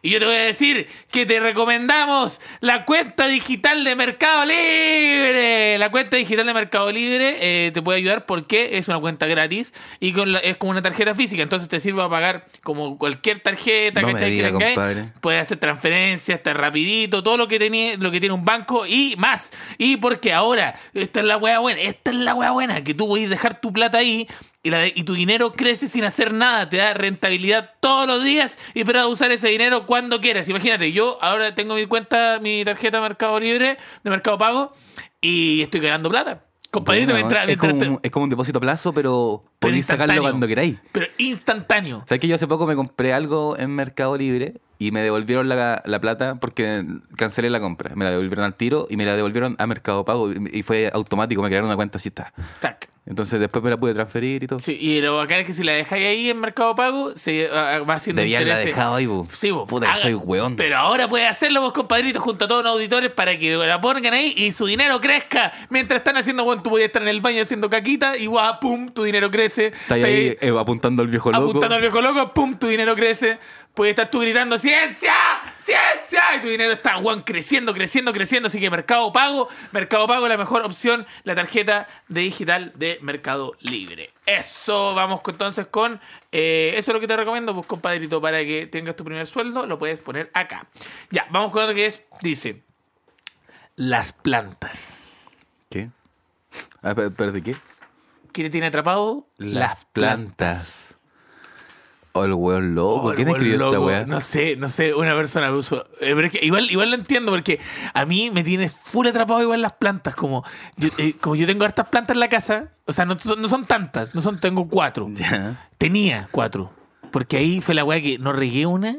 Y yo te voy a decir que te recomendamos la cuenta digital de Mercado Libre. La cuenta digital de Mercado Libre eh, te puede ayudar porque es una cuenta gratis y con la- es como una tarjeta física. Entonces te sirve para pagar como cualquier tarjeta No ¿cachai? que diga, compadre. Puedes hacer transferencias, está rapidito, todo lo que tiene, lo que tiene un banco y más. Y porque ahora, esta es la wea buena, esta es la wea buena, que tú puedes dejar tu plata ahí y, la de- y tu dinero crece sin hacer nada, te da rentabilidad todos los días y puedes usar ese dinero cuando quieras. Imagínate, yo ahora tengo mi cuenta, mi tarjeta de Mercado Libre, de Mercado Pago, y estoy ganando plata. Compadrito, Bueno, mientras, es, mientras como, te- un- es como un depósito a plazo, pero pero podéis sacarlo cuando queráis. Pero instantáneo. ¿Sabes que yo hace poco me compré algo en Mercado Libre y me devolvieron la, la plata porque cancelé la compra? Me la devolvieron al tiro y me la devolvieron a Mercado Pago y, y fue automático, me crearon una cuenta así está. Tac. Entonces después me la pude transferir y todo. Sí, y lo bacán es que si la dejáis ahí en Mercado Pago, se ah, va haciendo Debía haberla dejado ahí, bu. Sí, bu. Puta, Haga- soy weón. Pero ahora puede hacerlo vos, compadrito, junto a todos los auditores para que la pongan ahí y su dinero crezca. Mientras están haciendo, bueno, tú podías estar en el baño haciendo caquita y guau, pum, tu dinero crece. Está ahí eh, apuntando al viejo loco. apuntando al viejo loco, pum, tu dinero crece. Puedes estar tú gritando ¡Ciencia! ¡Ciencia! Y tu dinero está, Juan, creciendo, creciendo, creciendo. Así que Mercado Pago, Mercado Pago, la mejor opción, la tarjeta de digital de Mercado Libre. Eso, vamos entonces con. eh, eso es lo que te recomiendo, pues, compadrito, para que tengas tu primer sueldo, lo puedes poner acá. Ya, vamos con otro que es, dice. Las plantas. ¿Qué? Ah, pero, pero ¿de qué? ¿Qué te tiene atrapado? Las plantas. Oh, el weón loco. Oh, ¿Quién escribió esta weá? No sé, no sé, una persona puso. eh, pero es que igual, igual lo entiendo, porque a mí me tienes full atrapado igual las plantas. Como yo, eh, como yo tengo hartas plantas en la casa, o sea, no, son- no son tantas, no son, tengo cuatro. Tenía cuatro. Porque ahí fue la weá que no regué una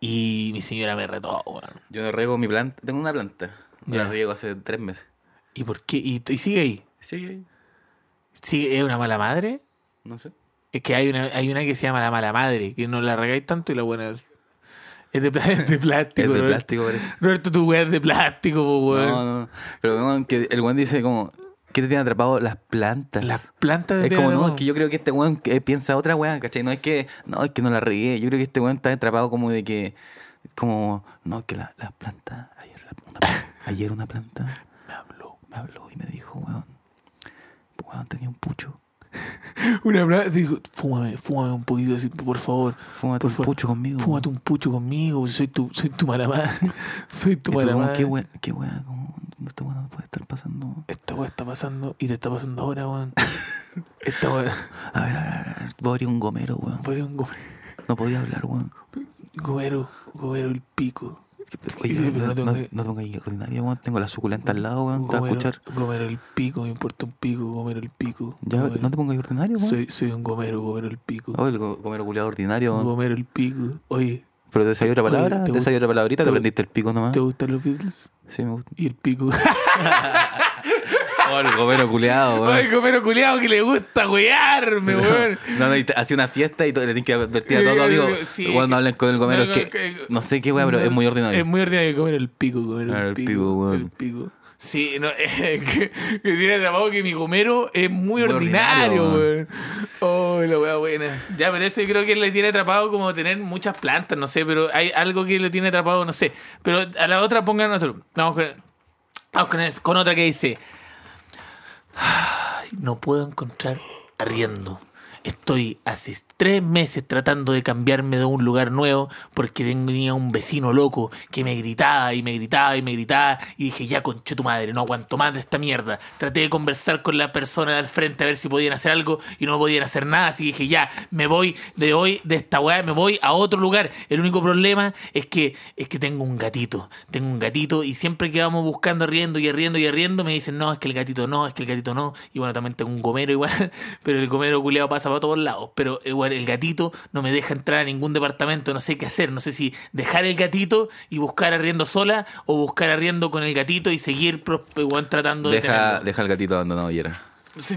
y mi señora me retó, weón. Yo no riego mi planta. Tengo una planta. La riego hace tres meses. ¿Y por qué? ¿Y, y sigue ahí? Sí, ¿Sigue, ¿Es una mala madre? no sé. Es que hay una, hay una que se llama la mala madre, que no la regáis tanto y la buena es, es de, pla- es de plástico. Es de Roberto. plástico, parece. Roberto, tu weá es de plástico, weón. No, no. Pero weón, que el weón dice como, ¿qué te tiene atrapado? Las plantas. Las plantas de Es como, no, es que yo creo que este weón eh, piensa otra weá, ¿cachai? No es que, no, es que no la regué. Yo creo que este weón está atrapado como de que, como, no, que la- las plantas, ayer, la- una, planta- ayer una planta Me habló. me habló y me dijo, weón, weón, tenía un pucho. Una planta dijo, fúmame, fúmame un poquito así, por favor. Fúmate Por un favor, pucho conmigo. Fúmate un pucho conmigo, soy tu, soy tu madre. Soy tu como, madre. qué weá, qué weá, esta weá no puede estar pasando. Esta weá está pasando y te está pasando ahora, weón. Esta weá. A ver, a ver, a ver, voy a abrir un gomero, weón. Fue un go- No podía hablar, weón. gomero, gomero el pico. Oye, Sí, pero no, tengo no, que- no tengo ordinaria, weón. Tengo la suculenta al lado, weón. Te a escuchar. gomero el pico, me importa un pico, gomero el pico. Ya, no te pongas ahí ordinario, weón. soy, soy un gomero, gomero el pico. Oh, el go- gomero culiado ordinario, weón. Gomero el pico. Oye, Pero te salió otra Oye, palabra, ¿te te, salió otra palabrita, te te aprendiste el pico nomás. ¿te gustan los Beatles? Sí, me gusta. Y el pico. Oh, el gomero culiado, weón. Ay, gomero culiado que le gusta wearme, weón. No, no, hacía una fiesta y le tienes que advertir a todos los amigos Sí, cuando hablen con el gomero. no, es no, que, que- no sé qué weá, pero es muy ordinario. Es muy ordinario comer el pico, comer el el pico. pico, weón. El pico. Sí, no, eh, que, que tiene atrapado que mi gomero es muy, Muy ordinario, weón. Oh, la wea buena. Ya, pero eso yo creo que le tiene atrapado como tener muchas plantas, no sé, pero hay algo que le tiene atrapado, no sé. Pero a la otra pongan otro. Vamos con, vamos con, con otra que dice. "Ay, No puedo encontrar arriendo. Estoy hace tres meses tratando de cambiarme de un lugar nuevo porque tenía un vecino loco que me gritaba y me gritaba y me gritaba y dije, ya conche tu madre, no aguanto más de esta mierda. Traté de conversar con la persona del frente a ver si podían hacer algo y no podían hacer nada, así que dije, ya, me voy de hoy, de esta weá, me voy a otro lugar. El único problema es que, es que tengo un gatito, tengo un gatito y siempre que vamos buscando, riendo y riendo y riendo, me dicen, no, es que el gatito no, es que el gatito no. Y bueno, también tengo un gomero igual, pero el gomero culeado pasa para todos lados. Pero igual el gatito no me deja entrar a ningún departamento, no sé qué hacer, no sé si dejar el gatito y buscar arriendo sola o buscar arriendo con el gatito y seguir tratando de... Deja, tenerlo. deja al gatito abandonado y era.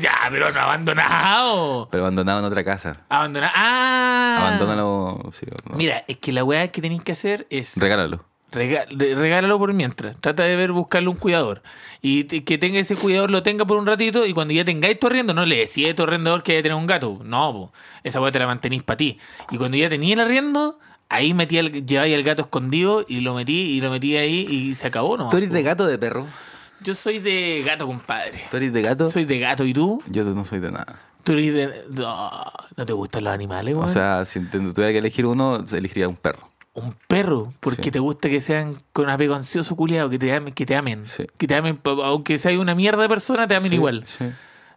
Ya, pero no abandonado. Pero abandonado en otra casa. Abandonado. Ah. Abandónalo. Sí, no. Mira, es que la weá que tenéis que hacer es Regálalo. Rega- re- regálalo por mientras. Trata de ver buscarle un cuidador. Y que tenga ese cuidador, lo tenga por un ratito. Y cuando ya tengáis tu arriendo, no le decís a tu arrendador que que tener un gato. No, po. esa weá te la mantenís para ti. Y cuando ya tenías el arriendo, ahí metí al, lleváis el gato escondido y lo metí y lo metí ahí y se acabó, ¿no? ¿Tú eres de gato o de perro? Yo soy de gato, compadre. ¿Tú eres de gato? Soy de gato. ¿Y tú? Yo no soy de nada. ¿Tú eres de.? No, ¿no te gustan los animales, O weón? sea, si tuviera que elegir uno, elegiría un perro. Un perro, porque Sí. te gusta que sean con apego ansioso culiado, que te amen, que te amen. Sí. Que te amen, aunque sea una mierda de persona, te amen Sí, igual.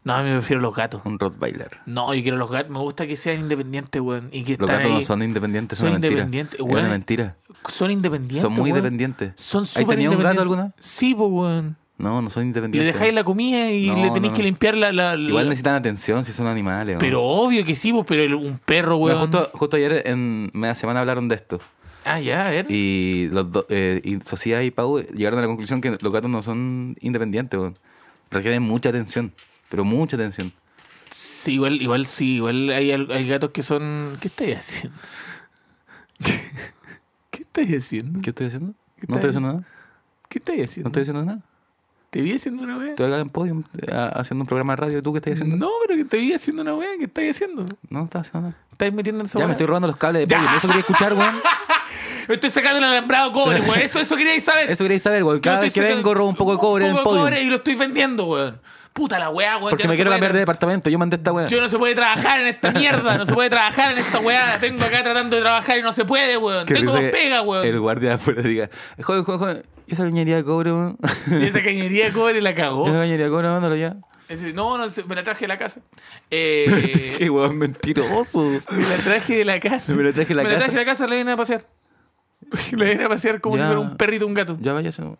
No, a mí me prefiero los gatos. Un Rottweiler. No, yo quiero los gatos. Me gusta que sean independientes, weón. Y que Los gatos no son independientes, Son son, una independientes, Es weón. una mentira. Son independientes. Son muy weón. independientes. Son ¿Has súper tenido un gato alguna? Sí, pues, weón. No, no son Le independientes. dejáis la comida y No, le tenéis no. que limpiar la. la- la- Igual necesitan atención si son animales. Pero obvio que sí, pues, pero un perro, weón. justo, justo ayer en media semana hablaron de esto. Ah, ya, a ver. Y los dos, eh, y Sociedad y Pau llegaron a la conclusión que los gatos no son independientes, weón. Requieren mucha atención, pero mucha atención. Sí, igual, igual sí, igual hay, gatos que son. ¿Qué estáis haciendo? ¿Qué, qué estáis haciendo? ¿Qué estoy haciendo? ¿Qué No estoy haciendo nada. ¿Qué estáis No haciendo? estoy haciendo nada. ¿Te vi haciendo una wea? Estoy acá en podium eh, haciendo un programa de radio. ¿Tú qué estás haciendo? No, pero que te vi haciendo una wea. ¿Qué estáis haciendo? No, estás haciendo nada. ¿Estáis metiendo en esa Ya wea? me estoy robando los cables de Ya. podium. Eso quería escuchar, weón. Estoy sacando el alambrado cobre, weón. Eso, eso queréis saber. Eso queréis saber, weón. Cada vez que vengo robo un poco de cobre en el poco de podium. cobre y lo estoy vendiendo, weón. Puta la weá, weón. Porque me quiero cambiar de departamento. Yo mandé esta weá. Yo no se puede trabajar en esta mierda, no se puede trabajar en esta weá. Vengo acá tratando de trabajar y no se puede, weón. Tengo dos pegas, weón. El guardia de afuera diga, joven, joven, ¿y esa cañería de cobre, weón? Esa cañería de cobre la cagó. ¿Esa cañería de cobre, mándalo ya? No, no, me la traje de la casa. Eh, Qué weón mentiroso. me la traje de la casa. Me la traje de la Me la casa. traje de la casa, la vine a pasear. La vine a pasear como Ya. si fuera un perrito, un gato. Ya váyase. weón.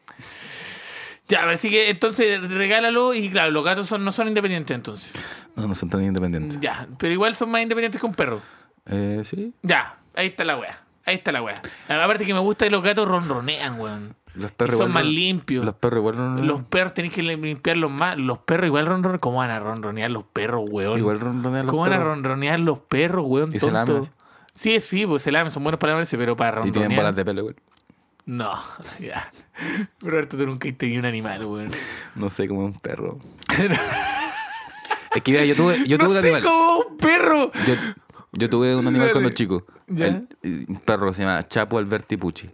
Ya, así que entonces regálalo y claro, los gatos son, no son independientes entonces. No, no son tan independientes. Ya, pero igual son más independientes que un perro. Eh, sí. Ya, ahí está la wea. Ahí está la wea. Aparte que me gusta que los gatos ronronean, weón. Los perros son igual más limpios. Los perros igual ron- Los perros tenéis que limpiarlos más. Los perros igual ronronean. ¿Cómo van a ronronear los perros, weón? Igual ronronean los ¿Cómo van a perros. ronronear los perros, weón? Y se tonto? lamen. Sí, sí, pues se lamen, son buenos para pero para Y ronronear. tienen bolas de pelo igual. No, ya. Roberto, tú nunca has tenido un animal, weón. No sé, como un perro. es que mira, yo tuve, yo tuve no un sé animal. cómo un perro. Yo, yo tuve un animal Dale. cuando chico. El- un perro que se llama Chapu Alberti Pucci.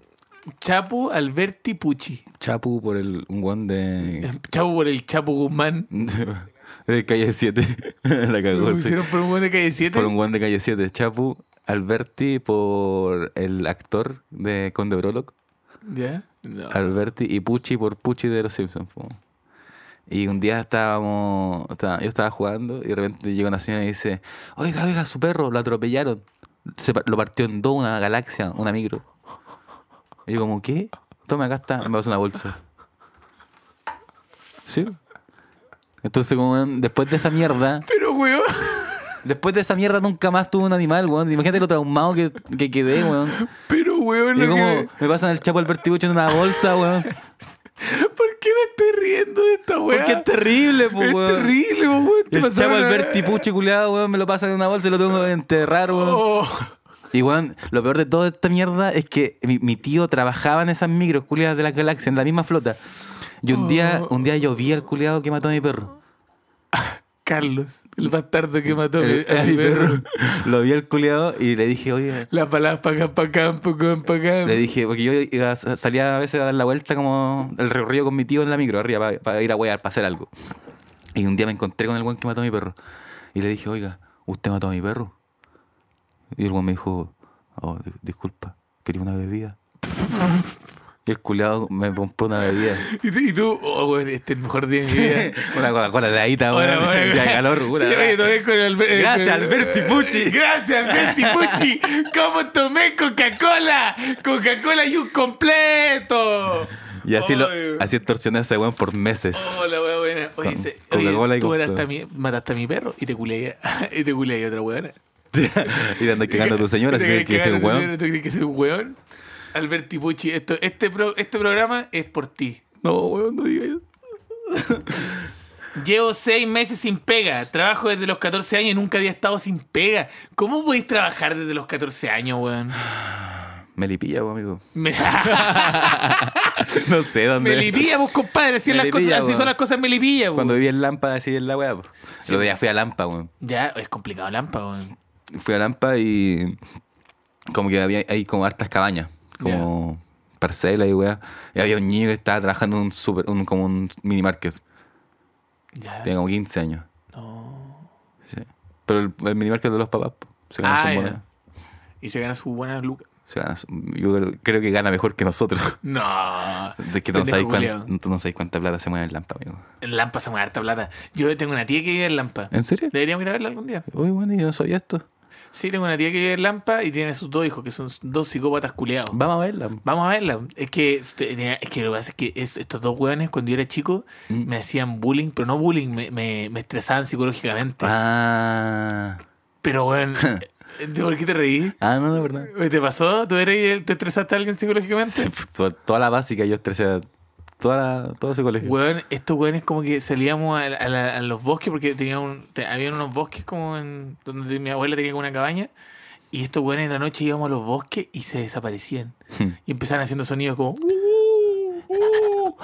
Chapu Alberti Pucci. Chapu por el un guan de. Chapu por el Chapu Guzmán. de calle 7. La cagó. ¿Lo sí. hicieron por un buen de calle 7? Por un guan de calle 7. Chapu Alberti por el actor de Conde Brolock. ¿Ya? No. Alberti y Pucci por Pucci de los Simpsons. po. Y un día estábamos, yo estaba jugando y de repente llega una señora y dice, oiga, oiga, su perro, lo atropellaron. Se lo partió en dos una galaxia, una micro. Y yo como, ¿qué? Tome, acá está. Me pasó una bolsa. ¿Sí? Entonces, como después de esa mierda, Pero, weón. Después de esa mierda nunca más tuve un animal, weón. Imagínate lo traumado que, que quedé, weón. Pero, weón, lo como que- me pasan el chapo Alberti Pucci en una bolsa, weón. ¿Por qué me estoy riendo de esta weá? Porque es terrible, po, Es weón. terrible, po, weón. El pasaron una- Alberti Pucci culiado, weón, me lo pasa en una bolsa y lo tengo que enterrar, weón. Oh. Y weón, lo peor de toda esta mierda es que mi, mi tío trabajaba en esas micros culiadas de la galaxia, en la misma flota. Y un día, Oh. un día yo vi al culiado que mató a mi perro. Carlos, el bastardo que mató El- a mi perro. Lo vi al culiado y le dije, oye, La palabra para acá, para acá, para acá, para acá. le dije, porque yo iba a- salía a veces a dar la vuelta como el recorrido con mi tío en la micro, arriba, para, para ir a huear, para hacer algo. Y un día me encontré con el weón que mató a mi perro. Y le dije, oiga, ¿usted mató a mi perro? Y el weón me dijo, oh, di- disculpa, quería una bebida. Y el culiado me compró una bebida. Y tú, y tú, oh, weón, este es el mejor día de mi vida. una Coca-Cola Hola, weón. hola, De calor, Sí, pura. oye, tomé con Alber- Gracias, Alberti Pucci. Gracias, Alberti Pucci. ¿Cómo tomé Coca-Cola? Coca-Cola y un completo. Y así, lo, así extorsioné a ese weón por meses. Hola, weón, buena. Oye, Con se- oye, tú mataste a, mi, mataste a mi perro y te culé y te culé a otra weona. y te andas cagando a tu señora, ¿Te así que crees que cagando a tu weón. ¿Tú crees que soy un weón? Alberti Pucci, esto, este, pro- este programa es por ti. No, weón, no digas eso. Llevo seis meses sin pega. Trabajo desde los 14 años y nunca había estado sin pega. ¿Cómo podéis trabajar desde los 14 años, weón? Melipilla, pues, amigo. Me, no sé dónde. Melipilla, vos, compadre. Así, las cosas, así son las cosas en Melipilla, weón. Cuando viví en Lampa, así en la weá. pues. Otro día fui a Lampa, weón. Ya, es complicado Lampa, weón. Fui a Lampa y. Como que había hay como hartas cabañas. Como parcelas y weá. Y había un niño que estaba trabajando en un super, un, como un mini market. Ya. Tenía como 15 años. No. Sí. Pero el, el mini market de los papás, se gana Ah, su. Y se gana su buena lucas. Se gana su- yo creo, que gana mejor que nosotros. No. Es que tú no, sabes culiao. cuán- tú no sabes cuánta plata se mueve en Lampa, amigo. En Lampa se mueve harta plata. Yo tengo una tía que vive en Lampa. ¿En serio? Deberíamos ir a verla algún día. Uy, bueno, yo no sabía esto. Sí, tengo una tía que vive en Lampa y tiene sus dos hijos, que son dos psicópatas culeados. Vamos a verla. Vamos a verla. Es que, este, es que lo que pasa es que es- estos dos hueones, cuando yo era chico, Mm. me hacían bullying, pero no bullying, me, me, me estresaban psicológicamente. Ah. Pero, eh, ¿por qué te reí? Ah, no, de verdad. ¿Te pasó? ¿Tú eres, te estresaste a alguien psicológicamente? Sí, pues, to- toda la básica yo estresé a toda la, todo ese colegio. Weón, estos weones como que salíamos a, a la- a los bosques porque tenía un, te- había unos bosques como en donde mi abuela tenía como una cabaña y estos weones en la noche íbamos a los bosques y se desaparecían y empezaban haciendo sonidos como "Uh, uh".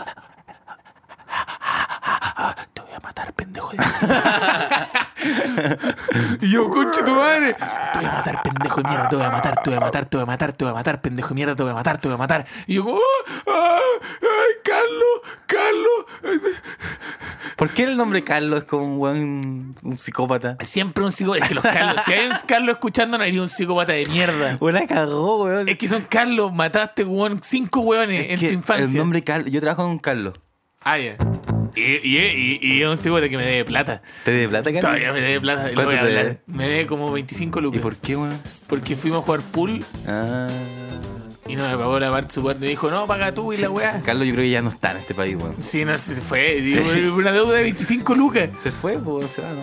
te voy a matar pendejo de mierda". y yo conche tu madre te voy a matar pendejo de mierda te voy a matar te voy a matar te voy a matar te voy a matar pendejo de mierda te voy a matar te voy a matar y yo como "Ah, ah, ay Carlos ¿Por qué el nombre Carlos es como un buen un psicópata? Siempre un psicópata. Es que los Carlos, si hay un Carlos escuchando, no haría un psicópata de mierda. Buena cagó, weón. Es que son Carlos, mataste weón, cinco weones Es en que tu infancia. El nombre Carlos. Yo trabajo con un Carlos. Ah, ya. Y, y, y, y es un psicópata que me debe plata. ¿Te de plata, Carlos? Todavía me debe plata. y lo voy a ¿Cuánto te hablar. debe? Me debe como 25 ¿Y lucas. por qué, weón? Porque fuimos a jugar pool Ah. Y no me pagó la parte su parte. Me dijo, no, paga tú y la weá. Carlos, yo creo que ya no está en este país, weón. Sí, no se fue. Digo, Una deuda de 25 lucas. Se fue, pues, se va, ¿no?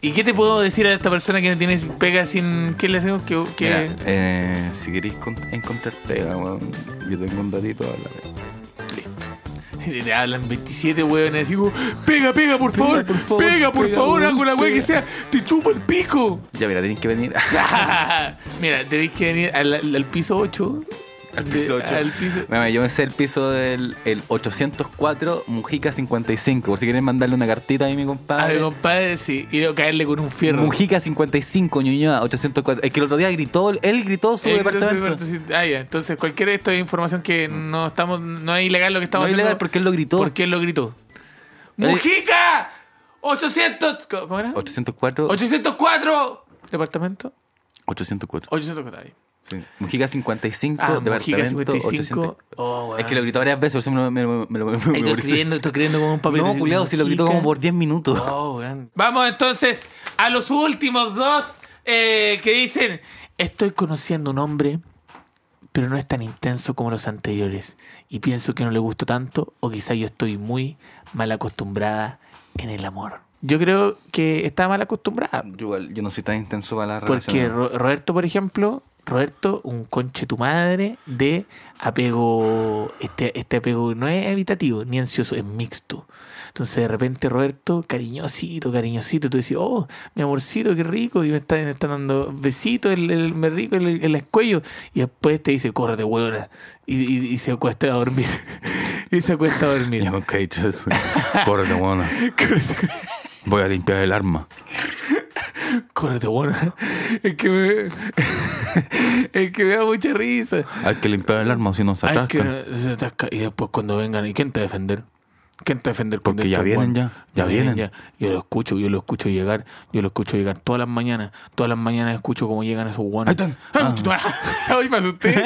¿Y qué te puedo decir a esta persona que no tiene pega sin. ¿Qué le hacemos? Que, que- Mira, eh, si queréis con- encontrar pega, weón, yo tengo un datito. háblame. Y te hablan 27 hueones así como, pega, pega, por favor, por favor, pega, por pega, favor, hago la wea que pega". sea, te chupo el pico. Ya, mira, tenéis que venir. Mira, tenéis que venir al, al- al piso 8. Al piso 8. Al piso. Mira, yo me sé el piso del el 804 Mujica 55. Por si quieren mandarle una cartita a mi A compadre. mi compadre, sí, y a caerle con un fierro. Mujica 55, Ñuñoa 804. Es que el otro día gritó, él gritó su departamento. entonces, ah, ya. Entonces, cualquier esto es información que no estamos, no es ilegal lo que No estamos es haciendo. ilegal porque él lo gritó. Porque él lo gritó. ¡Mujica! 800. ¿Cómo era? 804. 804. ¿Departamento? 804. 804. ahí. Sí. Mujica 55, Ah, departamento Mujica 55. 800. Oh, weón. Es que lo gritó varias veces, por eso me lo, me me Estoy creyendo, estoy creyendo como un papel. No, culiado, si lo gritó como por 10 minutos. Oh. Vamos entonces a los últimos dos eh, que dicen: Estoy conociendo un hombre, pero no es tan intenso como los anteriores. Y pienso que no le gusto tanto, o quizá yo estoy muy mal acostumbrada en el amor. Yo creo que está mal acostumbrada. Yo, igual, yo no soy tan intenso para la Porque relación. Ro- Roberto, por ejemplo, Roberto, un conche tu madre de apego, este, este apego no es habitativo ni ansioso, es mixto. Entonces de repente Roberto, cariñosito, cariñosito, tú decís, oh, mi amorcito, qué rico, y me están, me están dando besitos, el, el, me rico el, el, el cuello, y después te dice, córrete, huevona, y, y, y se acuesta a dormir. y se acuesta a dormir. Yo nunca he dicho eso. Córrete. Córrete. Voy a limpiar el arma. Córrete, bueno. Es que me, es que me da mucha risa. Hay que limpiar el arma si no se Ay, atascan. que se atasca. Y después cuando vengan, ¿y quién te va a defender? ¿Quién te va a defender Porque contra ya vienen weones? ya, ya vienen. Yo lo escucho, yo lo escucho llegar, yo lo escucho llegar todas las mañanas. Todas las mañanas escucho cómo llegan esos guanes. Ahí están. ¡Ay, conchetumare! ¡Ay, me asusté!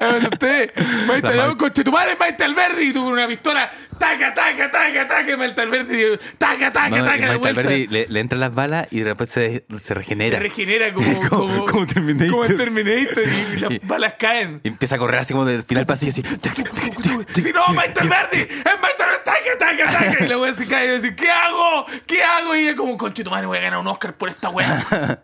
¡Me asusté! ¡Maite, La no, conchetumare, Maite Alberdi! Y tú con una pistola, ¡taca, taca, taca, taca! Y Maite Alberdi, ¡taca, taca, No, taca! y de vuelta. Le, le entran las balas y de repente se, se regenera. Se regenera como, Como- como, Terminator. Como Terminator y las balas caen. Y empieza a correr así como del final pasillo así. Si no, Maite Alberdi, es Maite Alberdi, taca, taca, taca. Y la wea se cae y dice, ¿qué hago? ¿Qué hago? Y ella como, conchito madre, voy a ganar un Oscar por esta wea.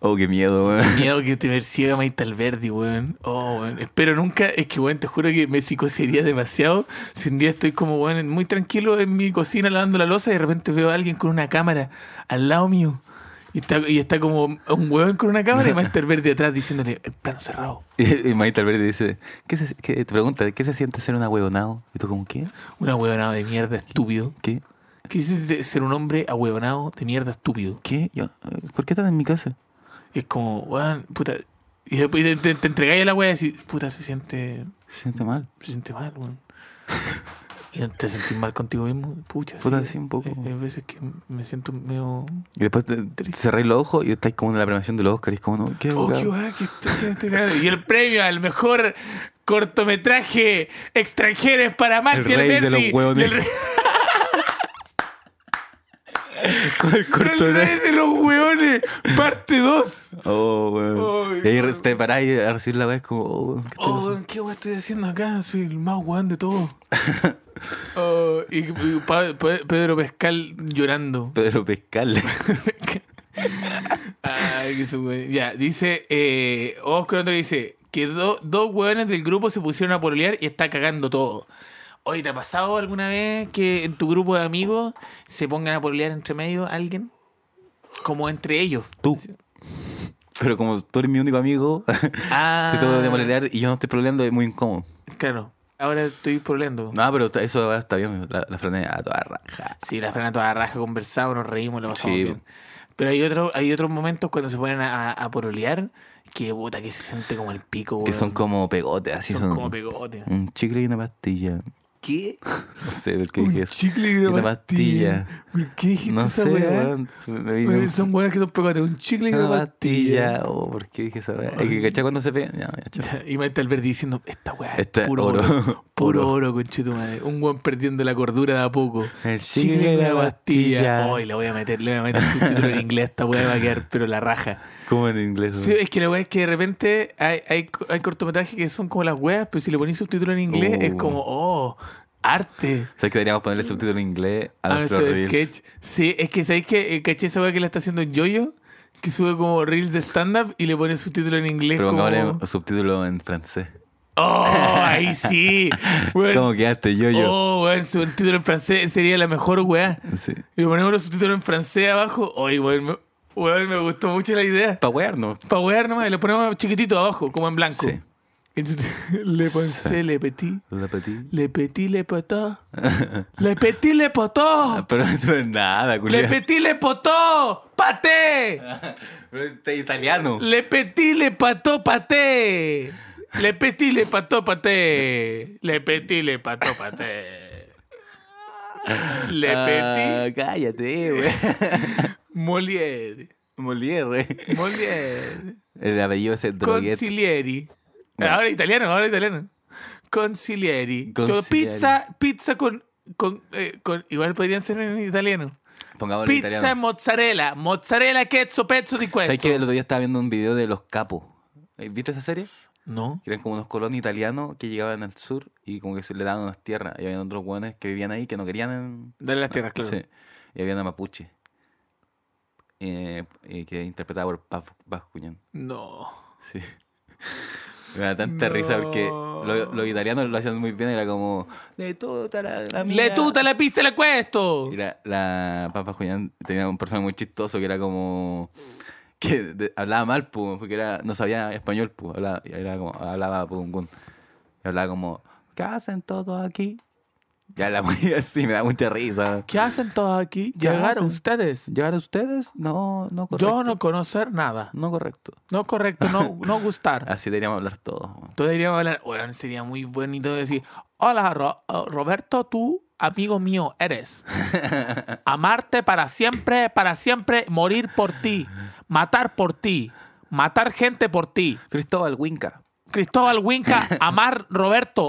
Oh, qué miedo, weón. Miedo que te persiga Maite Alberdi, weón. Oh, weón. Espero nunca, es que, weón, te juro que me psicosearía demasiado si un día estoy como, weón, muy tranquilo en mi cocina lavando la losa y de repente veo a alguien con una cámara al lado mío. Y está, y está como un weón con una cámara y Maite Alberdi atrás diciéndole, el plano cerrado. Y, y Maite Alberdi dice, ¿qué se, qué- te pregunta, ¿qué se siente ser un ahueonado? Y tú como, ¿qué? Una huevonado de mierda estúpido. ¿Qué? ¿Qué dices de ser un hombre ahuevonado de mierda estúpido? ¿Qué? Yo, ¿Por qué estás en mi casa? Y es como, weón, puta. Y después te, te, te entregáis a la wea y decís, puta, se siente, Se siente mal. se siente mal, weón. y te sentís mal contigo mismo, pucha. Puta, sí, un poco. Hay, hay veces que me siento medio. Y después te, cerráis los ojos y estáis como en la premiación de los Oscars y es como, no, ¿qué? Oh, weón? qué weá, que estoy, que estoy cagando. Y el premio al mejor cortometraje extranjero es para Marty El rey de los hueones. Con el El corto rey de los hueones, parte 2. Oh, weón. Y ahí weón. te paráis a recibir la vez como, oh, ¿qué estoy Oh, ¿qué weón estoy haciendo acá? Soy el más weón de todo. Oh, y, y Pa- Pa- Pedro Pescal llorando. Pedro Pescal. Ay, weón. Ya, dice, eh, Oscar otro dice que do- dos weones del grupo se pusieron a pololear y está cagando todo. Oye, ¿te ha pasado alguna vez que en tu grupo de amigos se pongan a pololear entre medio alguien? Como entre ellos. Tú. Pero como tú eres mi único amigo, Ah, si tengo que pololear y yo no estoy pololeando es muy incómodo. claro. Ahora estoy pololeando. No, pero eso está bien, la, la franea a toda raja. Sí, la frena toda raja, conversamos, nos reímos, lo pasamos Sí. bien. Pero hay, otro, hay otros momentos cuando se ponen a, a porolear que puta que se siente como el pico, Que weón. son como pegotes, así Son son. como pegote. Un chicle y una pastilla. ¿Qué? No sé por qué dije eso. chicle y Y una una pastilla. ¿Por qué dijiste No esa sé, weá? Me me Son buenas que son pegotes. Un chicle y una una pastilla. pastilla. Oh, ¿por qué dije esa weá? Hay que cachar cuando se pega. Ya, ya, chao. Y Maite Alberti diciendo, esta weá es puro oro. oro. Puro Oro. conchito madre. Un weón perdiendo la cordura de a poco. El chicle y la pastilla. Hoy le voy a meter, le voy a meter subtítulo en inglés. Esta weá va a quedar, pero la raja. ¿Cómo en inglés? Sí, es que la weá es que de repente hay, hay, hay cortometrajes que son como las weas, pero si le ponís subtítulo en inglés Uh. es como, oh, arte. ¿Sabes que deberíamos ponerle subtítulo en inglés a A nuestro reels? sketch. Sí, es que ¿sabéis que caché esa weá que le está haciendo Yoyo? Que sube como reels de stand-up y le pone subtítulo en inglés. Pero como... subtítulo en francés. Oh, ahí sí. Weón. ¿Cómo quedaste yo, yo? Oh, weón, subtítulo en francés sería la mejor weá. Sí. Y le ponemos los subtítulos en francés abajo. Oye, weón, weón, me gustó mucho la idea. Para wearnos. Para wear nomás, y le ponemos chiquitito abajo, como en blanco. Sí. Le pensé, le petit. Le petit. Le petit, le potó. Le petit, le potó. Pero eso es nada, Le culiao. petit, le potó. Paté. Pero está italiano. Le petit, le pató, paté. Le petit, le pató, paté. Le petit, le pató, paté. Le petit, Ah, cállate, güey. Molière. Molière. Molière. El apellido ese droguet. Concilieri. Ahora italiano, ahora italiano. Concilieri. Concilieri. Pizza, pizza con, con, eh, con- Igual podrían ser en italiano. Pongámoslo en Pizza italiano. mozzarella. Mozzarella, queso, pezzo di queso. ¿Sabes que el otro día estaba viendo un video de los capos? Eh, ¿Viste esa serie? No. Que eran como unos colonos italianos que llegaban al sur y como que se le daban unas tierras. Y había otros buenos que vivían ahí que no querían en... Dale las tierras, claro. Sí. Y había una mapuche. Eh, eh, que interpretaba por Paz Bascuñán. No. Sí. Me da tanta risa porque No. lo- los italianos lo hacían muy bien. Era como, le tuta la, la mía". Le tuta la pista la questo. Y la, la Papa Julián tenía un personaje muy chistoso que era como que de- hablaba mal, pu, porque era, no sabía español, pu, hablaba, era como, hablaba pungún. Y hablaba como, ¿qué hacen todos aquí? Ya la así, me da mucha risa. ¿Qué hacen todos aquí? ¿Qué ¿Llegaron hacen? ustedes? ¿Llegar a ustedes? No, no correcto. Yo no conocer nada. No correcto. No correcto, no, no gustar. Así deberíamos hablar todos. Todos deberíamos hablar. Bueno, sería muy bonito decir: Hola, Ro- uh, Roberto, tú amigo mío eres. Amarte para siempre, para siempre, morir por ti, matar por ti, matar gente por ti. Cristóbal Winca. Cristóbal Winca, amar Roberto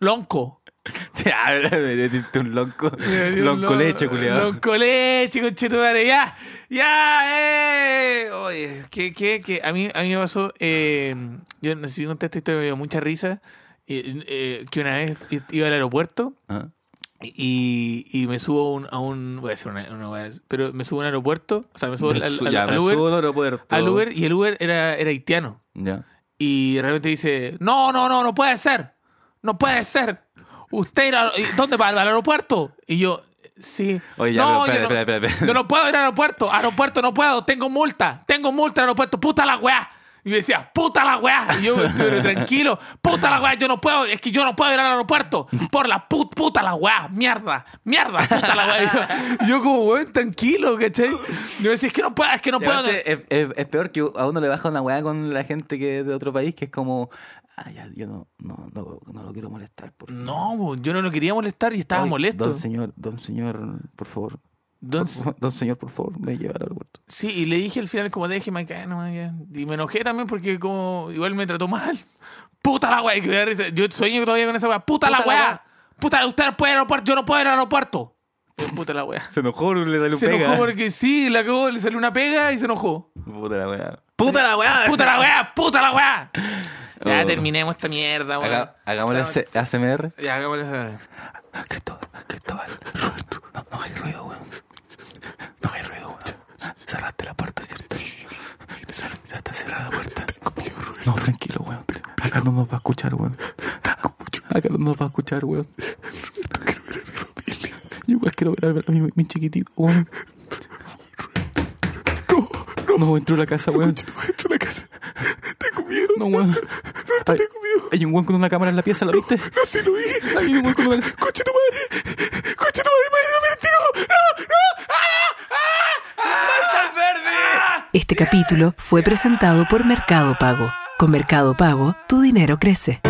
Lonco. Un lonco. Lonco leche, culiado. Lonco leche, conchetumare. Ya, ya, eh. Oye, que, que, que a mí, a mí me pasó. Eh, yo no sé si conté esta historia, me dio mucha risa. eh, eh, que una vez iba al aeropuerto Ah, y, y me subo a un, a un. Voy a decir una, una wea, pero me subo a un aeropuerto. O sea, me subo me al, al- ya, al me Uber. subo al aeropuerto. al Uber y el Uber era, era haitiano. Ya. Y realmente dice, no, no, no, no puede ser. No puede ser. Usted irá, ¿y ¿dónde va? ¿Al aeropuerto? Y yo, sí. Oye, ya, no, pero yo espera, no, espera, espera, espera. yo no puedo ir al aeropuerto. Aeropuerto no puedo. Tengo multa. Tengo multa al aeropuerto. Puta la weá. Y me decía, puta la weá. Y yo, pero tranquilo, puta la weá, yo no puedo, es que yo no puedo ir al aeropuerto. Por la put, puta la weá, mierda, mierda, puta la weá. Y yo, yo como, weón, tranquilo, ¿cachai? Y me decía, es que no puedo, es que no puedo. es, es- es peor que a uno le baja una weá con la gente que es de otro país, que es como, ah, ya, yo no, no, no, no lo quiero molestar. Por No, yo no lo quería molestar y estaba Ay, molesto. Don señor, don señor, por favor. Don- Por- don señor, por favor, me lleva al aeropuerto. Sí, y le dije al final como déjeme acá, no, ya. Y me enojé también porque como igual me trató mal. Puta la weá, que. Yo sueño todavía con esa weá. Puta, la Puta la weá. Puta, usted puede ir al aeropuerto, yo no puedo ir al aeropuerto. Eh, Puta la weá. Se enojó, le salió Se pega. enojó porque sí, le acabó, le salió una pega y se enojó. Puta la weá. Puta la weá. Puta la weá, puta la weá. Ya Oh. terminemos esta mierda, weón. Hagámosle ASMR. Ya, hagámosle esa. Cristóbal, Cristóbal, Roberto, no, no hay ruido, weón. No hay ruido, weón. Cerraste la puerta, ¿cierto? Sí, sí, sí. Ya está cerrada la puerta. No, tranquilo, weón. Acá no nos va a escuchar, weón. Acá no nos va a escuchar, weón. Yo igual quiero ver a mi, mi chiquitito, weón. No, no, entró a la casa, weón. Entró a la casa. Tengo miedo. No, weón. Hay, tengo miedo. Hay un weón con una cámara en la pieza, ¿lo viste? No, sí lo vi. Hay un weón con una... ¡Coche tu madre! ¡Madre, no me retiro! ¡No, no! ¡Ah! verde! Este capítulo fue presentado por Mercado Pago. Con Mercado Pago, tu dinero crece.